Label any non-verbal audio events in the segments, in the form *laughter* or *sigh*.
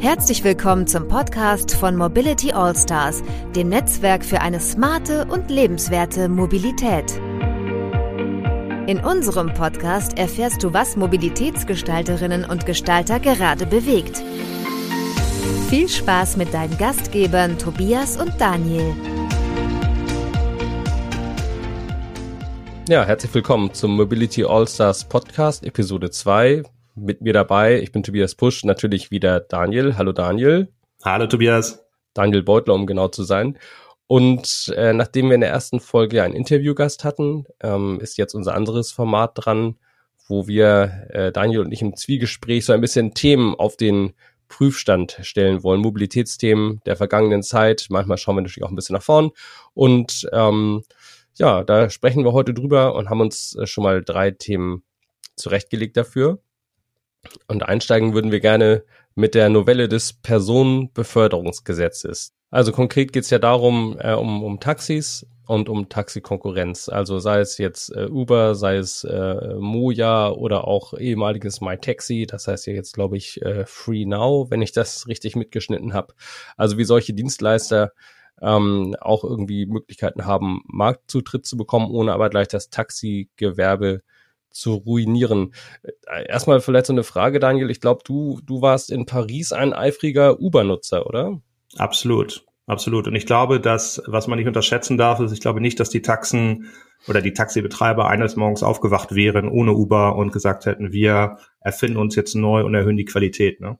Herzlich willkommen zum Podcast von Mobility Allstars, dem Netzwerk für eine smarte und lebenswerte Mobilität. In unserem Podcast erfährst du, was Mobilitätsgestalterinnen und Gestalter gerade bewegt. Viel Spaß mit deinen Gastgebern Tobias und Daniel. Ja, herzlich willkommen zum Mobility Allstars Podcast, Episode 2 mit mir dabei. Ich bin Tobias Pusch, natürlich wieder Daniel. Hallo Daniel. Hallo Tobias. Daniel Beutler, um genau zu sein. Und äh, nachdem wir in der ersten Folge einen Interviewgast hatten, ähm, ist jetzt unser anderes Format dran, wo wir äh, Daniel und ich im Zwiegespräch so ein bisschen Themen auf den Prüfstand stellen wollen, Mobilitätsthemen der vergangenen Zeit. Manchmal schauen wir natürlich auch ein bisschen nach vorn. Und ähm, ja, da sprechen wir heute drüber und haben uns äh, schon mal drei Themen zurechtgelegt dafür. Und einsteigen würden wir gerne mit der Novelle des Personenbeförderungsgesetzes. Also konkret geht es ja darum, äh, um, um Taxis und um Taxikonkurrenz. Also sei es jetzt äh, Uber, sei es äh, Moja oder auch ehemaliges MyTaxi, das heißt ja jetzt, glaube ich, äh, Free Now, wenn ich das richtig mitgeschnitten habe. Also wie solche Dienstleister ähm, auch irgendwie Möglichkeiten haben, Marktzutritt zu bekommen, ohne aber gleich das Taxigewerbe zu ruinieren. Äh, erstmal vielleicht so eine Frage, Daniel. Ich glaube, du, du warst in Paris ein eifriger Uber-Nutzer, oder? Absolut. Absolut. Und ich glaube, dass, was man nicht unterschätzen darf, ist, ich glaube nicht, dass die Taxen oder die Taxibetreiber eines Morgens aufgewacht wären ohne Uber und gesagt hätten, wir erfinden uns jetzt neu und erhöhen die Qualität. Ne?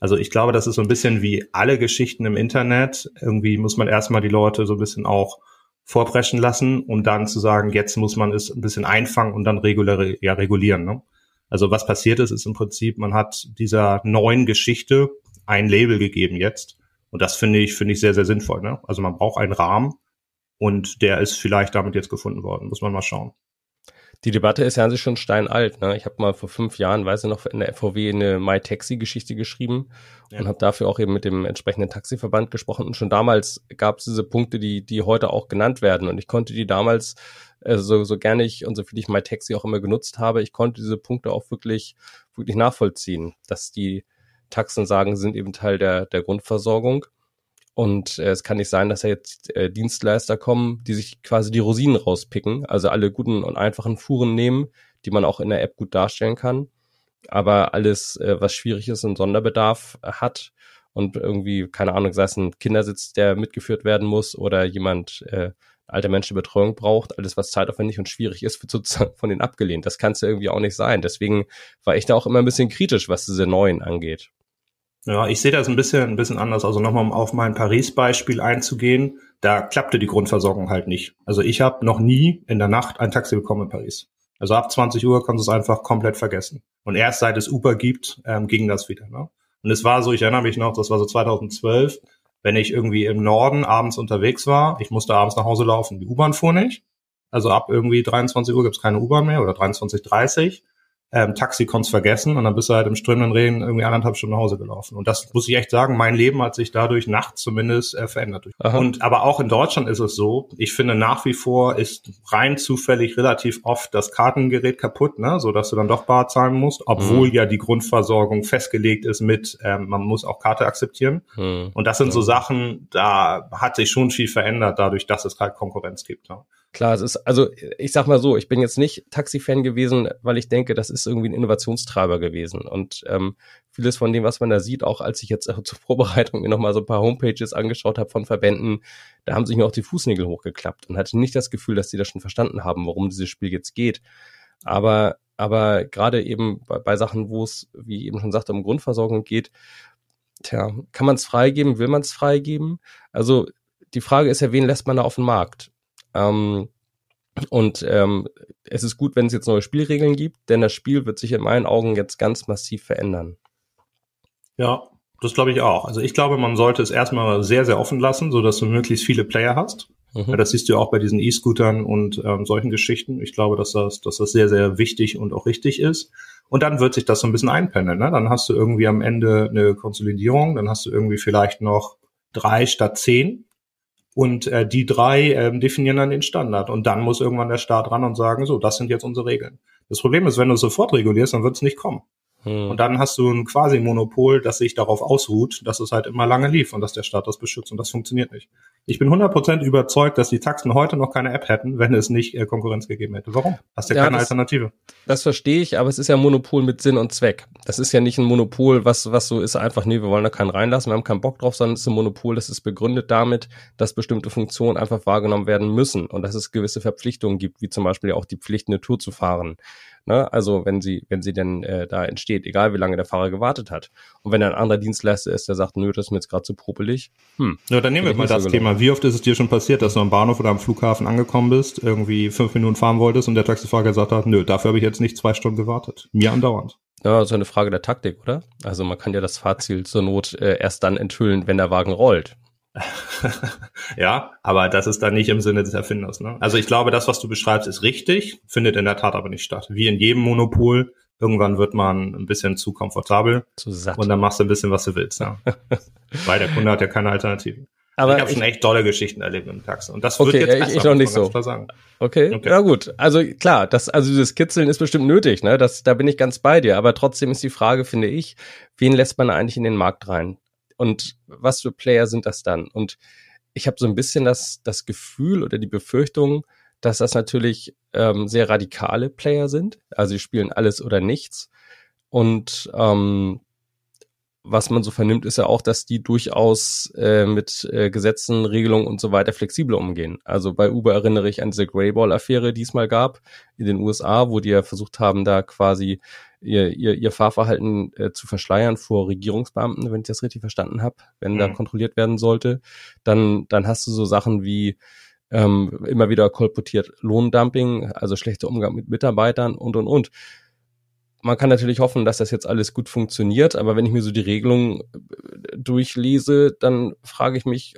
Also ich glaube, das ist so ein bisschen wie alle Geschichten im Internet. Irgendwie muss man erstmal die Leute so ein bisschen auch vorpreschen lassen, um dann zu sagen, jetzt muss man es ein bisschen einfangen und dann regulär, ja, regulieren. Ne? Also was passiert ist, ist im Prinzip, man hat dieser neuen Geschichte ein Label gegeben jetzt. Und das finde ich, finde ich sehr, sehr sinnvoll. Ne? Also man braucht einen Rahmen und der ist vielleicht damit jetzt gefunden worden. Muss man mal schauen die Debatte ist ja an sich schon steinalt. Ne? Ich habe mal vor fünf Jahren, weiß ich noch, in der FVW eine MyTaxi-Geschichte geschrieben ja. und habe dafür auch eben mit dem entsprechenden Taxiverband gesprochen. Und schon damals gab es diese Punkte, die, die heute auch genannt werden. Und ich konnte die damals, äh, so, so gerne ich und so viel ich MyTaxi auch immer genutzt habe, ich konnte diese Punkte auch wirklich, wirklich nachvollziehen, dass die Taxen sagen, sind eben Teil der, der Grundversorgung und äh, es kann nicht sein, dass da jetzt äh, Dienstleister kommen, die sich quasi die Rosinen rauspicken, also alle guten und einfachen Fuhren nehmen, die man auch in der App gut darstellen kann. Aber alles, äh, was schwierig ist und Sonderbedarf hat und irgendwie, keine Ahnung, sei es ein Kindersitz, der mitgeführt werden muss oder jemand äh, alte Menschen Betreuung braucht, alles was zeitaufwendig und schwierig ist, wird *laughs* sozusagen von denen abgelehnt. Das kann es ja irgendwie auch nicht sein. Deswegen war ich da auch immer ein bisschen kritisch, was diese neuen angeht. Ja, ich sehe das ein bisschen, ein bisschen anders. Also nochmal, um auf mein Paris-Beispiel einzugehen, da klappte die Grundversorgung halt nicht. Also ich habe noch nie in der Nacht ein Taxi bekommen in Paris. Also ab 20 Uhr kannst du es einfach komplett vergessen. Und erst seit es Uber gibt, ähm, ging das wieder. Ne? Und es war so, ich erinnere mich noch, das war so 2012, wenn ich irgendwie im Norden abends unterwegs war, ich musste abends nach Hause laufen. Die U-Bahn fuhr nicht. Also ab irgendwie 23 Uhr gibt's keine U-Bahn mehr oder 23.30 ähm, Taxi konntest vergessen und dann bist du halt im strömenden Regen irgendwie anderthalb Stunden nach Hause gelaufen. Und das muss ich echt sagen, mein Leben hat sich dadurch nachts zumindest äh, verändert. Aha. Und aber auch in Deutschland ist es so, ich finde nach wie vor ist rein zufällig relativ oft das Kartengerät kaputt, ne, so dass du dann doch bar zahlen musst, obwohl mhm. ja die Grundversorgung festgelegt ist mit, ähm, man muss auch Karte akzeptieren. Mhm. Und das sind so Sachen, da hat sich schon viel verändert dadurch, dass es halt Konkurrenz gibt. Ne? Klar, es ist, also ich sag mal so, ich bin jetzt nicht Taxi-Fan gewesen, weil ich denke, das ist irgendwie ein Innovationstreiber gewesen. Und ähm, vieles von dem, was man da sieht, auch als ich jetzt *laughs* zur Vorbereitung mir nochmal so ein paar Homepages angeschaut habe von Verbänden, da haben sich mir auch die Fußnägel hochgeklappt und hatte nicht das Gefühl, dass die das schon verstanden haben, worum dieses Spiel jetzt geht. Aber, aber gerade eben bei, bei Sachen, wo es, wie eben schon sagte, um Grundversorgung geht, tja, kann man es freigeben, will man es freigeben? Also die Frage ist ja, wen lässt man da auf den Markt? Ähm, und ähm, es ist gut, wenn es jetzt neue Spielregeln gibt, denn das Spiel wird sich in meinen Augen jetzt ganz massiv verändern. Ja, das glaube ich auch. Also ich glaube, man sollte es erstmal sehr, sehr offen lassen, so dass du möglichst viele Player hast. Mhm. Ja, das siehst du ja auch bei diesen E-Scootern und ähm, solchen Geschichten. Ich glaube, dass das, dass das sehr, sehr wichtig und auch richtig ist. Und dann wird sich das so ein bisschen einpendeln. Ne? Dann hast du irgendwie am Ende eine Konsolidierung, dann hast du irgendwie vielleicht noch drei statt zehn und äh, die drei ähm, definieren dann den Standard. Und dann muss irgendwann der Staat ran und sagen, so, das sind jetzt unsere Regeln. Das Problem ist, wenn du es sofort regulierst, dann wird es nicht kommen. Hm. Und dann hast du ein quasi Monopol, das sich darauf ausruht, dass es halt immer lange lief und dass der Staat das beschützt und das funktioniert nicht. Ich bin 100% überzeugt, dass die Taxen heute noch keine App hätten, wenn es nicht äh, Konkurrenz gegeben hätte. Warum? Hast du ja, keine das, Alternative. Das verstehe ich, aber es ist ja ein Monopol mit Sinn und Zweck. Das ist ja nicht ein Monopol, was, was so ist einfach, nee, wir wollen da keinen reinlassen, wir haben keinen Bock drauf, sondern es ist ein Monopol, das ist begründet damit, dass bestimmte Funktionen einfach wahrgenommen werden müssen und dass es gewisse Verpflichtungen gibt, wie zum Beispiel auch die Pflicht, eine Tour zu fahren. Ne? Also wenn sie, wenn sie denn äh, da entsteht, egal wie lange der Fahrer gewartet hat. Und wenn ein anderer Dienstleister ist, der sagt, nö, das ist mir jetzt gerade zu popelig. Hm. Ja, dann nehmen wir mal das so Thema. Wie oft ist es dir schon passiert, dass du am Bahnhof oder am Flughafen angekommen bist, irgendwie fünf Minuten fahren wolltest und der Taxifahrer gesagt hat, nö, dafür habe ich jetzt nicht zwei Stunden gewartet. Mir andauernd. Ja, so eine Frage der Taktik, oder? Also man kann ja das Fahrziel zur Not äh, erst dann enthüllen, wenn der Wagen rollt. *laughs* ja, aber das ist dann nicht im Sinne des Erfinders. Ne? Also ich glaube, das, was du beschreibst, ist richtig, findet in der Tat aber nicht statt. Wie in jedem Monopol, irgendwann wird man ein bisschen zu komfortabel zu satt. und dann machst du ein bisschen, was du willst. Ja. *laughs* Weil der Kunde hat ja keine Alternative. Aber ich habe schon echt tolle Geschichten erlebt im Taxi. Und das okay, wird jetzt besser, ich noch nicht so. Okay. okay, ja gut. Also klar, das, also dieses Kitzeln ist bestimmt nötig, ne? Das, da bin ich ganz bei dir. Aber trotzdem ist die Frage, finde ich, wen lässt man eigentlich in den Markt rein? und was für Player sind das dann? Und ich habe so ein bisschen das, das Gefühl oder die Befürchtung, dass das natürlich ähm, sehr radikale Player sind. Also sie spielen alles oder nichts. Und ähm, was man so vernimmt, ist ja auch, dass die durchaus äh, mit äh, Gesetzen, Regelungen und so weiter flexibler umgehen. Also bei Uber erinnere ich an diese Greyball-Affäre, die es mal gab in den USA, wo die ja versucht haben, da quasi ihr, ihr, ihr Fahrverhalten äh, zu verschleiern vor Regierungsbeamten, wenn ich das richtig verstanden habe, wenn mhm. da kontrolliert werden sollte. Dann, dann hast du so Sachen wie ähm, immer wieder kolportiert Lohndumping, also schlechter Umgang mit Mitarbeitern und und und man kann natürlich hoffen, dass das jetzt alles gut funktioniert, aber wenn ich mir so die Regelungen äh, durchlese, dann frage ich mich,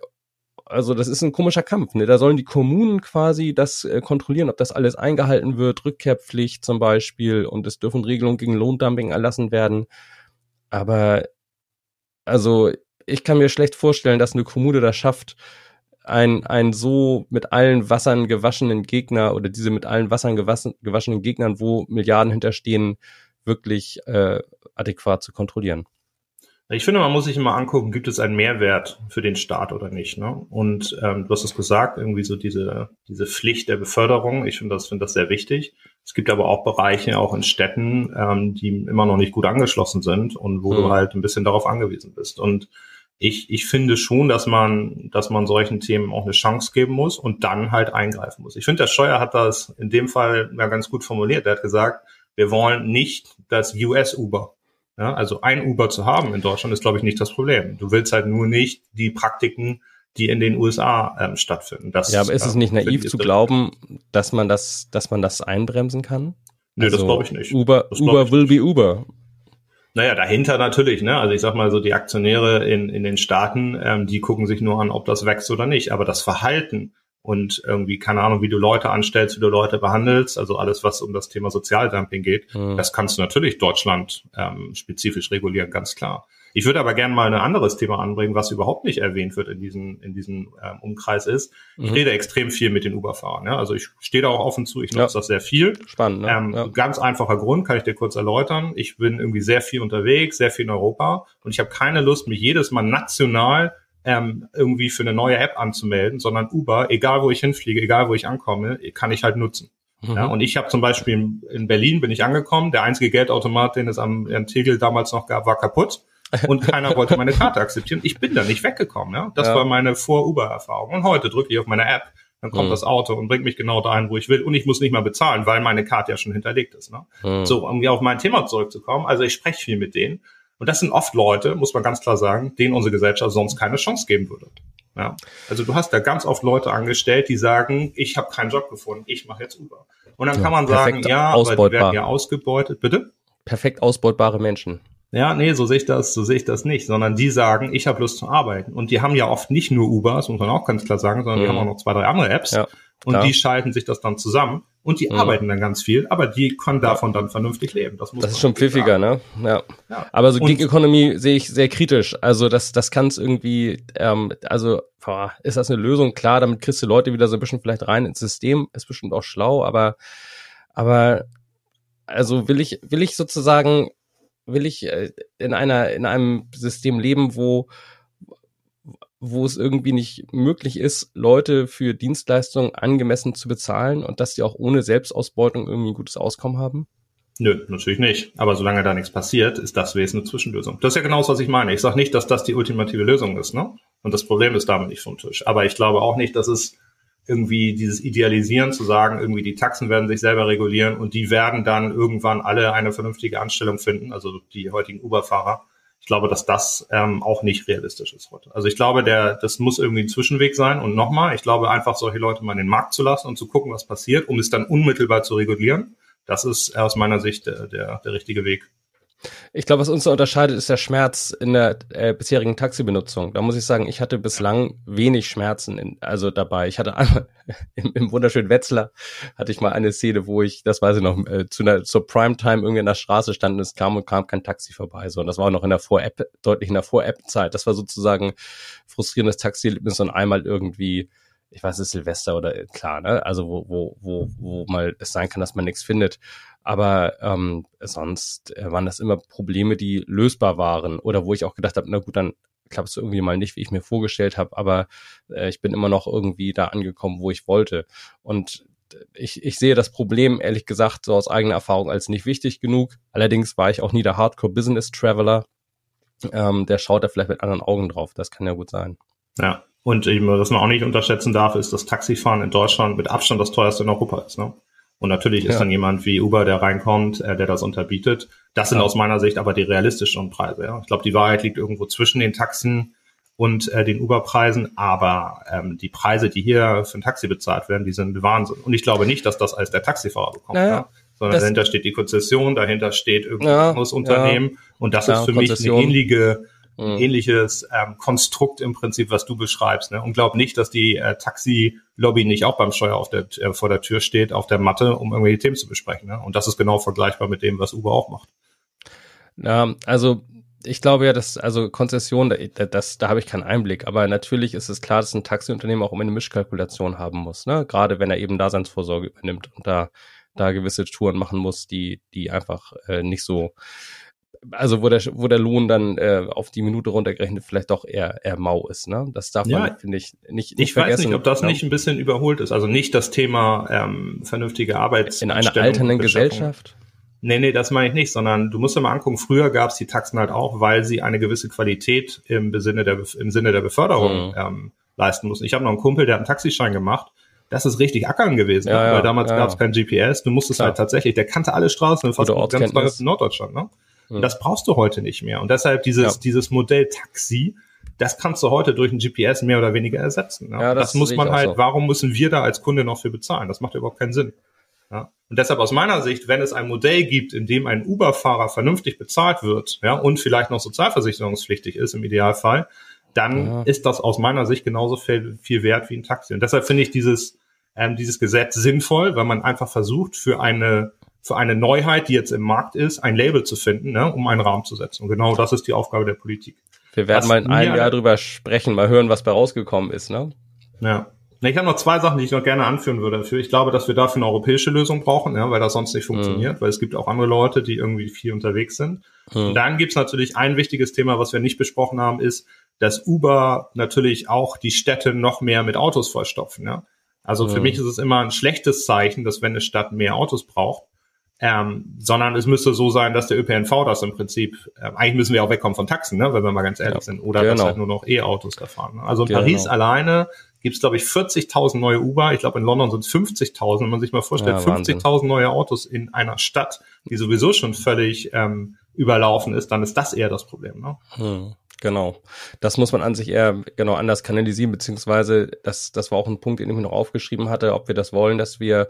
also das ist ein komischer Kampf. Ne? Da sollen die Kommunen quasi das äh, kontrollieren, ob das alles eingehalten wird, Rückkehrpflicht zum Beispiel und es dürfen Regelungen gegen Lohndumping erlassen werden. Aber also ich kann mir schlecht vorstellen, dass eine Kommune das schafft, ein, ein so mit allen Wassern gewaschenen Gegner oder diese mit allen Wassern gewaschen, gewaschenen Gegnern, wo Milliarden hinterstehen, wirklich äh, adäquat zu kontrollieren. Ich finde, man muss sich immer angucken, gibt es einen Mehrwert für den Staat oder nicht. Ne? Und ähm, du hast es gesagt, irgendwie so diese, diese Pflicht der Beförderung. Ich finde das, finde das sehr wichtig. Es gibt aber auch Bereiche, auch in Städten, ähm, die immer noch nicht gut angeschlossen sind und wo mhm. du halt ein bisschen darauf angewiesen bist. Und ich, ich finde schon, dass man, dass man solchen Themen auch eine Chance geben muss und dann halt eingreifen muss. Ich finde, der Steuer hat das in dem Fall ja ganz gut formuliert. Er hat gesagt, wir wollen nicht das US-Uber. Ja, also ein Uber zu haben in Deutschland ist, glaube ich, nicht das Problem. Du willst halt nur nicht die Praktiken, die in den USA ähm, stattfinden. Das, ja, aber ist es nicht äh, naiv zu glauben, dass man das, dass man das einbremsen kann? Nö, also das glaube ich nicht. Uber, Uber will be Uber. Naja, dahinter natürlich, ne? Also ich sag mal so, die Aktionäre in, in den Staaten, ähm, die gucken sich nur an, ob das wächst oder nicht. Aber das Verhalten und irgendwie, keine Ahnung, wie du Leute anstellst, wie du Leute behandelst, also alles, was um das Thema Sozialdumping geht, mhm. das kannst du natürlich Deutschland ähm, spezifisch regulieren, ganz klar. Ich würde aber gerne mal ein anderes Thema anbringen, was überhaupt nicht erwähnt wird in diesem in diesem ähm, Umkreis ist. Ich mhm. rede extrem viel mit den Uber-Fahrern. Ja? Also ich stehe da auch offen zu, ich nutze ja. das sehr viel. Spannend. Ne? Ähm, ja. Ganz einfacher Grund, kann ich dir kurz erläutern. Ich bin irgendwie sehr viel unterwegs, sehr viel in Europa und ich habe keine Lust, mich jedes Mal national ähm, irgendwie für eine neue App anzumelden, sondern Uber, egal wo ich hinfliege, egal wo ich ankomme, kann ich halt nutzen. Mhm. Ja, und ich habe zum Beispiel in Berlin bin ich angekommen, der einzige Geldautomat, den es am, am Tegel damals noch gab, war kaputt und *laughs* keiner wollte meine Karte akzeptieren. Ich bin da nicht weggekommen. Ja? Das ja. war meine Vor-Uber-Erfahrung. Und heute drücke ich auf meine App, dann kommt mhm. das Auto und bringt mich genau dahin, wo ich will. Und ich muss nicht mal bezahlen, weil meine Karte ja schon hinterlegt ist. Ne? Mhm. So, um auf mein Thema zurückzukommen. Also ich spreche viel mit denen. Und das sind oft Leute, muss man ganz klar sagen, denen unsere Gesellschaft sonst keine Chance geben würde. Ja. Also du hast da ganz oft Leute angestellt, die sagen, ich habe keinen Job gefunden, ich mache jetzt Uber. Und dann ja, kann man sagen, ja, aber die werden ja ausgebeutet. Bitte? Perfekt ausbeutbare Menschen. Ja, nee, so sehe ich das, so sehe ich das nicht, sondern die sagen, ich habe Lust zu arbeiten. Und die haben ja oft nicht nur Uber, das muss man auch ganz klar sagen, sondern mhm. die haben auch noch zwei, drei andere Apps. Ja, und die schalten sich das dann zusammen und die mhm. arbeiten dann ganz viel, aber die können davon dann vernünftig leben. Das, muss das ist schon pfiffiger, ne? Ja. ja. Aber so Gig Economy sehe ich sehr kritisch. Also das, das kann es irgendwie, ähm, also boah, ist das eine Lösung? Klar, damit kriegst du Leute wieder so ein bisschen vielleicht rein ins System, ist bestimmt auch schlau, aber, aber also will ich, will ich sozusagen will ich äh, in einer, in einem System leben, wo, wo es irgendwie nicht möglich ist, Leute für Dienstleistungen angemessen zu bezahlen und dass sie auch ohne Selbstausbeutung irgendwie ein gutes Auskommen haben? Nö, natürlich nicht. Aber solange da nichts passiert, ist das Wesen eine Zwischenlösung. Das ist ja genau das, was ich meine. Ich sage nicht, dass das die ultimative Lösung ist, ne? Und das Problem ist damit nicht vom Tisch. Aber ich glaube auch nicht, dass es irgendwie dieses Idealisieren zu sagen, irgendwie die Taxen werden sich selber regulieren und die werden dann irgendwann alle eine vernünftige Anstellung finden, also die heutigen Uber-Fahrer. Ich glaube, dass das ähm, auch nicht realistisch ist heute. Also ich glaube, der, das muss irgendwie ein Zwischenweg sein. Und nochmal, ich glaube einfach, solche Leute mal in den Markt zu lassen und zu gucken, was passiert, um es dann unmittelbar zu regulieren. Das ist aus meiner Sicht der, der, der richtige Weg. Ich glaube, was uns so unterscheidet, ist der Schmerz in der äh, bisherigen Taxibenutzung. Da muss ich sagen, ich hatte bislang wenig Schmerzen in, also dabei. Ich hatte einmal *laughs* im, im wunderschönen Wetzlar hatte ich mal eine Szene, wo ich, das weiß ich noch, äh, zu einer, zur Primetime irgendwie in der Straße stand und es kam und kam kein Taxi vorbei. So, und das war auch noch in der Vor-App, deutlich in der Vor-App-Zeit. Das war sozusagen frustrierendes Taxi-Erlebnis und einmal irgendwie ich weiß, es Silvester oder äh, klar, ne? Also wo, wo, wo, wo mal es sein kann, dass man nichts findet. Aber ähm, sonst äh, waren das immer Probleme, die lösbar waren oder wo ich auch gedacht habe, na gut, dann klappt es irgendwie mal nicht, wie ich mir vorgestellt habe, aber äh, ich bin immer noch irgendwie da angekommen, wo ich wollte. Und ich, ich sehe das Problem, ehrlich gesagt, so aus eigener Erfahrung als nicht wichtig genug. Allerdings war ich auch nie der Hardcore-Business-Traveler. Ähm, der schaut da vielleicht mit anderen Augen drauf. Das kann ja gut sein. Ja, und eben, was man auch nicht unterschätzen darf, ist, dass Taxifahren in Deutschland mit Abstand das teuerste in Europa ist. Ne? Und natürlich ist ja. dann jemand wie Uber, der reinkommt, äh, der das unterbietet. Das sind ja. aus meiner Sicht aber die realistischen Preise. Ja? Ich glaube, die Wahrheit liegt irgendwo zwischen den Taxen und äh, den Uber-Preisen, aber ähm, die Preise, die hier für ein Taxi bezahlt werden, die sind Wahnsinn. Und ich glaube nicht, dass das als der Taxifahrer bekommt. Naja, ja? Sondern dahinter steht die Konzession, dahinter steht irgendein ja, anderes Unternehmen. Und das ist für mich eine ähnliche mhm. ähnliches ähm, Konstrukt im Prinzip, was du beschreibst. Ne? Und glaub nicht, dass die äh, Taxi-Lobby nicht auch beim Steuer auf der, äh, vor der Tür steht, auf der Matte, um irgendwelche Themen zu besprechen. Ne? Und das ist genau vergleichbar mit dem, was Uber auch macht. Ja, also ich glaube ja, dass also Konzession, da, das, da habe ich keinen Einblick, aber natürlich ist es klar, dass ein Taxiunternehmen auch immer eine Mischkalkulation haben muss, ne? Gerade wenn er eben Daseinsvorsorge übernimmt und da da gewisse Touren machen muss, die die einfach äh, nicht so also wo der, wo der Lohn dann äh, auf die Minute runtergerechnet vielleicht doch eher, eher mau ist. Ne? Das darf ja, man, finde ich, nicht, nicht ich vergessen. Ich weiß nicht, ob das nicht ein bisschen überholt ist. Also nicht das Thema ähm, vernünftige Arbeits In einer alternden Gesellschaft? Nee, nee, das meine ich nicht, sondern du musst dir mal angucken, früher gab es die Taxen halt auch, weil sie eine gewisse Qualität im Sinne der, im Sinne der Beförderung mhm. ähm, leisten mussten. Ich habe noch einen Kumpel, der hat einen Taxischein gemacht. Das ist richtig ackern gewesen, ja, ne? weil damals ja, gab es kein GPS. Du musstest Klar. halt tatsächlich, der kannte alle Straßen, fast ganz in Norddeutschland. Ne? Mhm. Das brauchst du heute nicht mehr. Und deshalb dieses, ja. dieses Modell Taxi, das kannst du heute durch ein GPS mehr oder weniger ersetzen. Ja, das, das muss man halt, so. warum müssen wir da als Kunde noch für bezahlen? Das macht überhaupt keinen Sinn. Ja? Und deshalb aus meiner Sicht, wenn es ein Modell gibt, in dem ein Uber-Fahrer vernünftig bezahlt wird, ja, und vielleicht noch sozialversicherungspflichtig ist im Idealfall, dann ja. ist das aus meiner Sicht genauso viel, viel wert wie ein Taxi. Und deshalb finde ich dieses, ähm, dieses Gesetz sinnvoll, weil man einfach versucht, für eine für eine Neuheit, die jetzt im Markt ist, ein Label zu finden, ne, um einen Rahmen zu setzen. Und genau das ist die Aufgabe der Politik. Wir werden was mal in einem Jahr drüber sprechen, mal hören, was bei rausgekommen ist, ne? Ja. Ich habe noch zwei Sachen, die ich noch gerne anführen würde dafür. Ich glaube, dass wir dafür eine europäische Lösung brauchen, ja, weil das sonst nicht funktioniert, mhm. weil es gibt auch andere Leute, die irgendwie viel unterwegs sind. Mhm. Und dann gibt's natürlich ein wichtiges Thema, was wir nicht besprochen haben, ist, dass Uber natürlich auch die Städte noch mehr mit Autos vollstopfen. Ja? Also mhm. für mich ist es immer ein schlechtes Zeichen, dass wenn eine Stadt mehr Autos braucht, ähm, sondern es müsste so sein, dass der ÖPNV das im Prinzip, äh, eigentlich müssen wir auch wegkommen von Taxen, ne, wenn wir mal ganz ehrlich ja, sind, oder genau. dass halt nur noch E-Autos da fahren. Ne? Also in genau. Paris alleine gibt es, glaube ich, 40.000 neue Uber. Ich glaube, in London sind es 50.000. Wenn man sich mal vorstellt, ja, 50.000 neue Autos in einer Stadt, die sowieso schon völlig ähm, überlaufen ist, dann ist das eher das Problem. Ne? Hm. Genau. Das muss man an sich eher genau anders kanalisieren, beziehungsweise das, das war auch ein Punkt, den ich mir noch aufgeschrieben hatte, ob wir das wollen, dass wir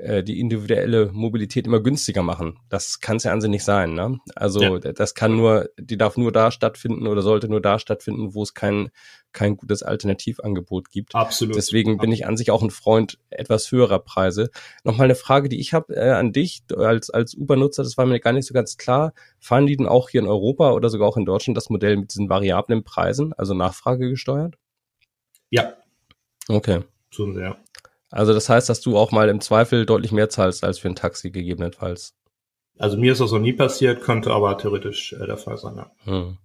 äh, die individuelle Mobilität immer günstiger machen. Das kann es ja an sich nicht sein. Ne? Also ja. das kann nur, die darf nur da stattfinden oder sollte nur da stattfinden, wo es kein kein gutes Alternativangebot gibt. Absolut. Deswegen bin ich an sich auch ein Freund etwas höherer Preise. Nochmal eine Frage, die ich habe äh, an dich als als Uber-Nutzer, das war mir gar nicht so ganz klar. Fahren die denn auch hier in Europa oder sogar auch in Deutschland das Modell mit diesen variablen Preisen, also Nachfrage gesteuert? Ja. Okay. Tun sie, Also das heißt, dass du auch mal im Zweifel deutlich mehr zahlst als für ein Taxi gegebenenfalls. Also mir ist das noch nie passiert, könnte aber theoretisch äh, der Fall sein, ja. Hm.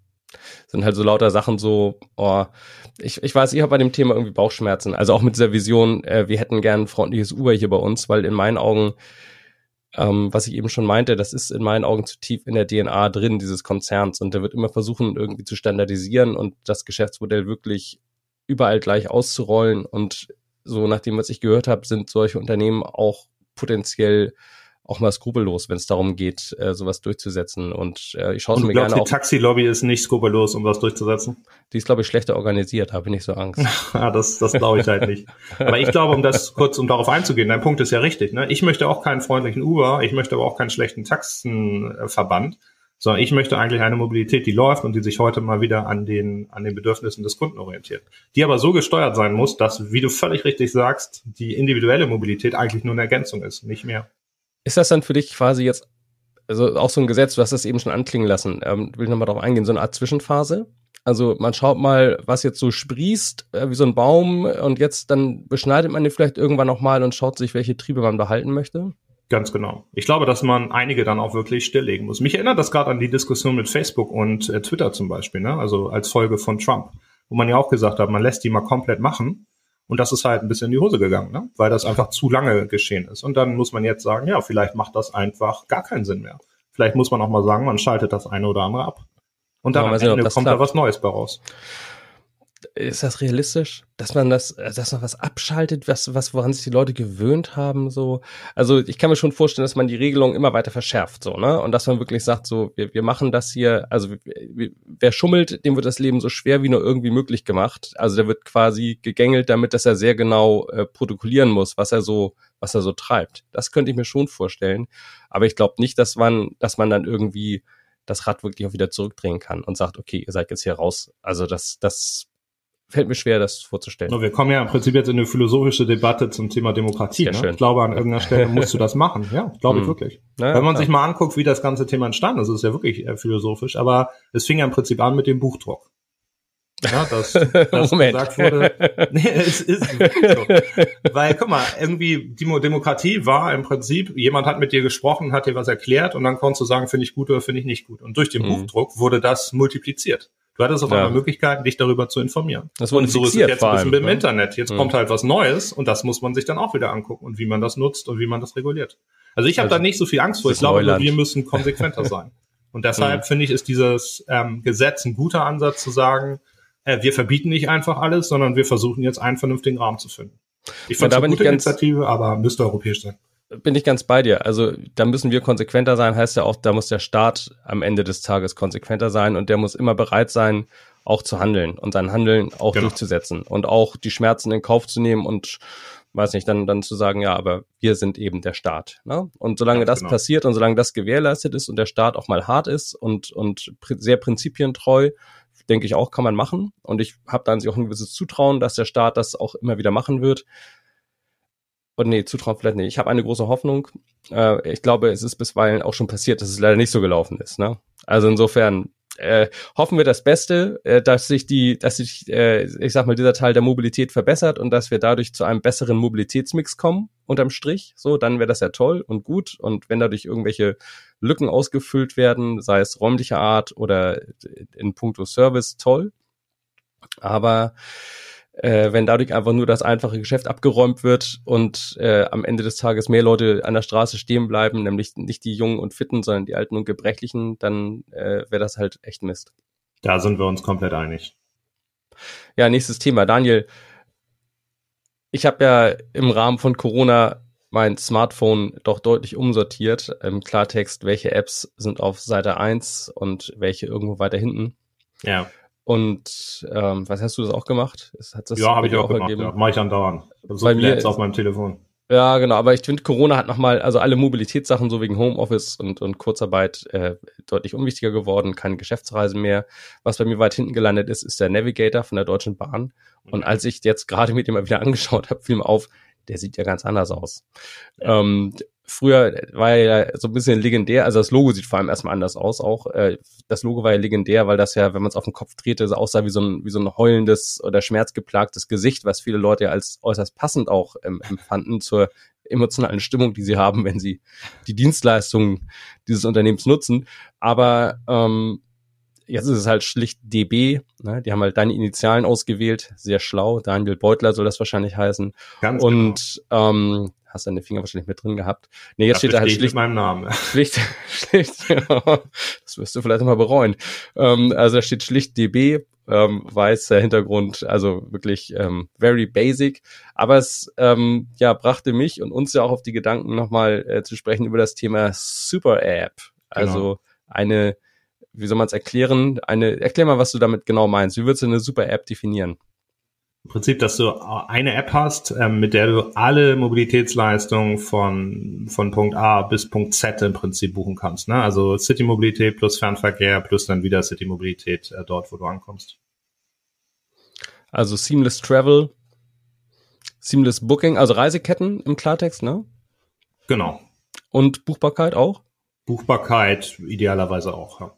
Sind halt so lauter Sachen so, oh, ich, ich weiß, ich habe bei dem Thema irgendwie Bauchschmerzen. Also auch mit dieser Vision, äh, wir hätten gern ein freundliches Uber hier bei uns, weil in meinen Augen, ähm, was ich eben schon meinte, das ist in meinen Augen zu tief in der DNA drin, dieses Konzerns. Und der wird immer versuchen, irgendwie zu standardisieren und das Geschäftsmodell wirklich überall gleich auszurollen. Und so nach dem, was ich gehört habe, sind solche Unternehmen auch potenziell auch mal skrupellos, wenn es darum geht, äh, sowas durchzusetzen. Und äh, ich schaue es mir glaubst, gerne die Taxi-Lobby ist nicht skrupellos, um was durchzusetzen? Die ist, glaube ich, schlechter organisiert, habe ich nicht so Angst. ja, *laughs* das das glaube ich halt nicht. Aber ich glaube, um das kurz, um darauf einzugehen, dein Punkt ist ja richtig. Ne? Ich möchte auch keinen freundlichen Uber, ich möchte aber auch keinen schlechten Taxenverband, sondern ich möchte eigentlich eine Mobilität, die läuft und die sich heute mal wieder an den, an den Bedürfnissen des Kunden orientiert. Die aber so gesteuert sein muss, dass, wie du völlig richtig sagst, die individuelle Mobilität eigentlich nur eine Ergänzung ist, nicht mehr. Ist das dann für dich quasi jetzt, also auch so ein Gesetz, du hast das eben schon anklingen lassen, ähm, will ich nochmal darauf eingehen, so eine Art Zwischenphase? Also man schaut mal, was jetzt so sprießt, äh, wie so ein Baum, und jetzt dann beschneidet man den vielleicht irgendwann nochmal und schaut sich, welche Triebe man behalten möchte? Ganz genau. Ich glaube, dass man einige dann auch wirklich stilllegen muss. Mich erinnert das gerade an die Diskussion mit Facebook und äh, Twitter zum Beispiel, ne? also als Folge von Trump, wo man ja auch gesagt hat, man lässt die mal komplett machen und das ist halt ein bisschen in die Hose gegangen, ne? weil das einfach zu lange geschehen ist. Und dann muss man jetzt sagen, ja, vielleicht macht das einfach gar keinen Sinn mehr. Vielleicht muss man auch mal sagen, man schaltet das eine oder andere ab. Und dann ja, am Ende kommt klappt. da was Neues bei raus ist das realistisch, dass man das, dass man was abschaltet, was, was, woran sich die Leute gewöhnt haben, so? Also, ich kann mir schon vorstellen, dass man die Regelung immer weiter verschärft, so, ne? Und dass man wirklich sagt, so, wir, wir machen das hier, also, wer schummelt, dem wird das Leben so schwer wie nur irgendwie möglich gemacht. Also, der wird quasi gegängelt damit, dass er sehr genau äh, protokollieren muss, was er so, was er so treibt. Das könnte ich mir schon vorstellen. Aber ich glaube nicht, dass man, dass man dann irgendwie das Rad wirklich auch wieder zurückdrehen kann und sagt, okay, ihr seid jetzt hier raus. Also das, das fällt mir schwer, das vorzustellen. wir kommen ja im Prinzip jetzt in eine philosophische Debatte zum Thema Demokratie. Ne? Ich glaube, an irgendeiner Stelle *laughs* musst du das machen. Ja, glaube ich hm. wirklich. Naja, Wenn man klar. sich mal anguckt, wie das ganze Thema entstanden ist, ist ja wirklich äh, philosophisch. Aber es fing ja im Prinzip an mit dem Buchdruck. Ja, dass, *laughs* dass Moment. gesagt wurde. *laughs* Nee, es ist so. Weil, guck mal, irgendwie die Demokratie war im Prinzip, jemand hat mit dir gesprochen, hat dir was erklärt und dann konntest du sagen, finde ich gut oder finde ich nicht gut. Und durch den mhm. Buchdruck wurde das multipliziert. Du hattest auf einmal Möglichkeiten, dich darüber zu informieren. Das wurde und so ist es jetzt ein bisschen mit dem ne? Internet. Jetzt mhm. kommt halt was Neues und das muss man sich dann auch wieder angucken und wie man das nutzt und wie man das reguliert. Also ich habe also, da nicht so viel Angst vor. Ich glaube, nur, wir müssen konsequenter *laughs* sein. Und deshalb mhm. finde ich, ist dieses ähm, Gesetz ein guter Ansatz zu sagen, äh, wir verbieten nicht einfach alles, sondern wir versuchen jetzt einen vernünftigen Rahmen zu finden. Ich finde es eine gute Initiative, aber müsste europäisch sein bin ich ganz bei dir. Also da müssen wir konsequenter sein, heißt ja auch, da muss der Staat am Ende des Tages konsequenter sein und der muss immer bereit sein, auch zu handeln und sein Handeln auch genau. durchzusetzen und auch die Schmerzen in Kauf zu nehmen und weiß nicht, dann, dann zu sagen, ja, aber wir sind eben der Staat. Ne? Und solange Ganz das genau. passiert und solange das gewährleistet ist und der Staat auch mal hart ist und, und sehr prinzipientreu, denke ich auch, kann man machen. Und ich habe da an sich auch ein gewisses Zutrauen, dass der Staat das auch immer wieder machen wird. Und nee, zutrauen vielleicht nicht. Ich habe eine große Hoffnung. Äh, ich glaube, es ist bisweilen auch schon passiert, dass es leider nicht so gelaufen ist. Ne? Also insofern äh, hoffen wir das Beste, äh, dass sich die, dass sich, äh, ich sag mal, dieser Teil der Mobilität verbessert und dass wir dadurch zu einem besseren Mobilitätsmix kommen, unterm Strich. So, dann wäre das ja toll und gut. Und wenn dadurch irgendwelche Lücken ausgefüllt werden, sei es räumlicher Art oder in puncto Service, toll. Aber äh, wenn dadurch einfach nur das einfache Geschäft abgeräumt wird und äh, am Ende des Tages mehr Leute an der Straße stehen bleiben, nämlich nicht die Jungen und Fitten, sondern die Alten und Gebrechlichen, dann äh, wäre das halt echt Mist. Da sind wir uns komplett einig. Ja, nächstes Thema. Daniel, ich habe ja im Rahmen von Corona mein Smartphone doch deutlich umsortiert. Im Klartext, welche Apps sind auf Seite 1 und welche irgendwo weiter hinten. Ja. Und ähm, was hast du das auch gemacht? Hat das ja, habe ich auch, gemacht. Ja, Mache ich andauernd. So Bei mir jetzt auf meinem Telefon. Ja, genau. Aber ich finde, Corona hat nochmal, also alle Mobilitätssachen so wegen Homeoffice und, und Kurzarbeit äh, deutlich unwichtiger geworden. Keine Geschäftsreisen mehr. Was bei mir weit hinten gelandet ist, ist der Navigator von der Deutschen Bahn. Und als ich jetzt gerade mit dem mal wieder *laughs* angeschaut habe, fiel mir auf, der sieht ja ganz anders aus. Ja. Ähm, früher war er ja so ein bisschen legendär, also das Logo sieht vor allem erstmal anders aus auch. Äh, das Logo war ja legendär, weil das ja, wenn man es auf den Kopf drehte, so aussah wie so ein, wie so ein heulendes oder schmerzgeplagtes Gesicht, was viele Leute ja als äußerst passend auch ähm, empfanden zur emotionalen Stimmung, die sie haben, wenn sie die Dienstleistungen dieses Unternehmens nutzen. Aber ähm, jetzt ist es halt schlicht DB. Ne? Die haben halt deine Initialen ausgewählt, sehr schlau. Daniel Beutler soll das wahrscheinlich heißen. Ganz Und genau. ähm, hast deine Finger wahrscheinlich mit drin gehabt. Nee, jetzt da steht da halt schlicht mit meinem Namen. *laughs* Schlicht, schlicht. Ja, das wirst du vielleicht mal bereuen. Ähm, also da steht schlicht DB ähm, weißer Hintergrund, also wirklich ähm, very basic. Aber es ähm, ja brachte mich und uns ja auch auf die Gedanken nochmal äh, zu sprechen über das Thema Super App. Also genau. eine, wie soll man es erklären? Eine, erklär mal, was du damit genau meinst. Wie würdest du eine Super App definieren? Im Prinzip, dass du eine App hast, ähm, mit der du alle Mobilitätsleistungen von, von Punkt A bis Punkt Z im Prinzip buchen kannst. Ne? Also City-Mobilität plus Fernverkehr plus dann wieder City-Mobilität äh, dort, wo du ankommst. Also Seamless Travel, Seamless Booking, also Reiseketten im Klartext, ne? Genau. Und Buchbarkeit auch? Buchbarkeit idealerweise auch, ja.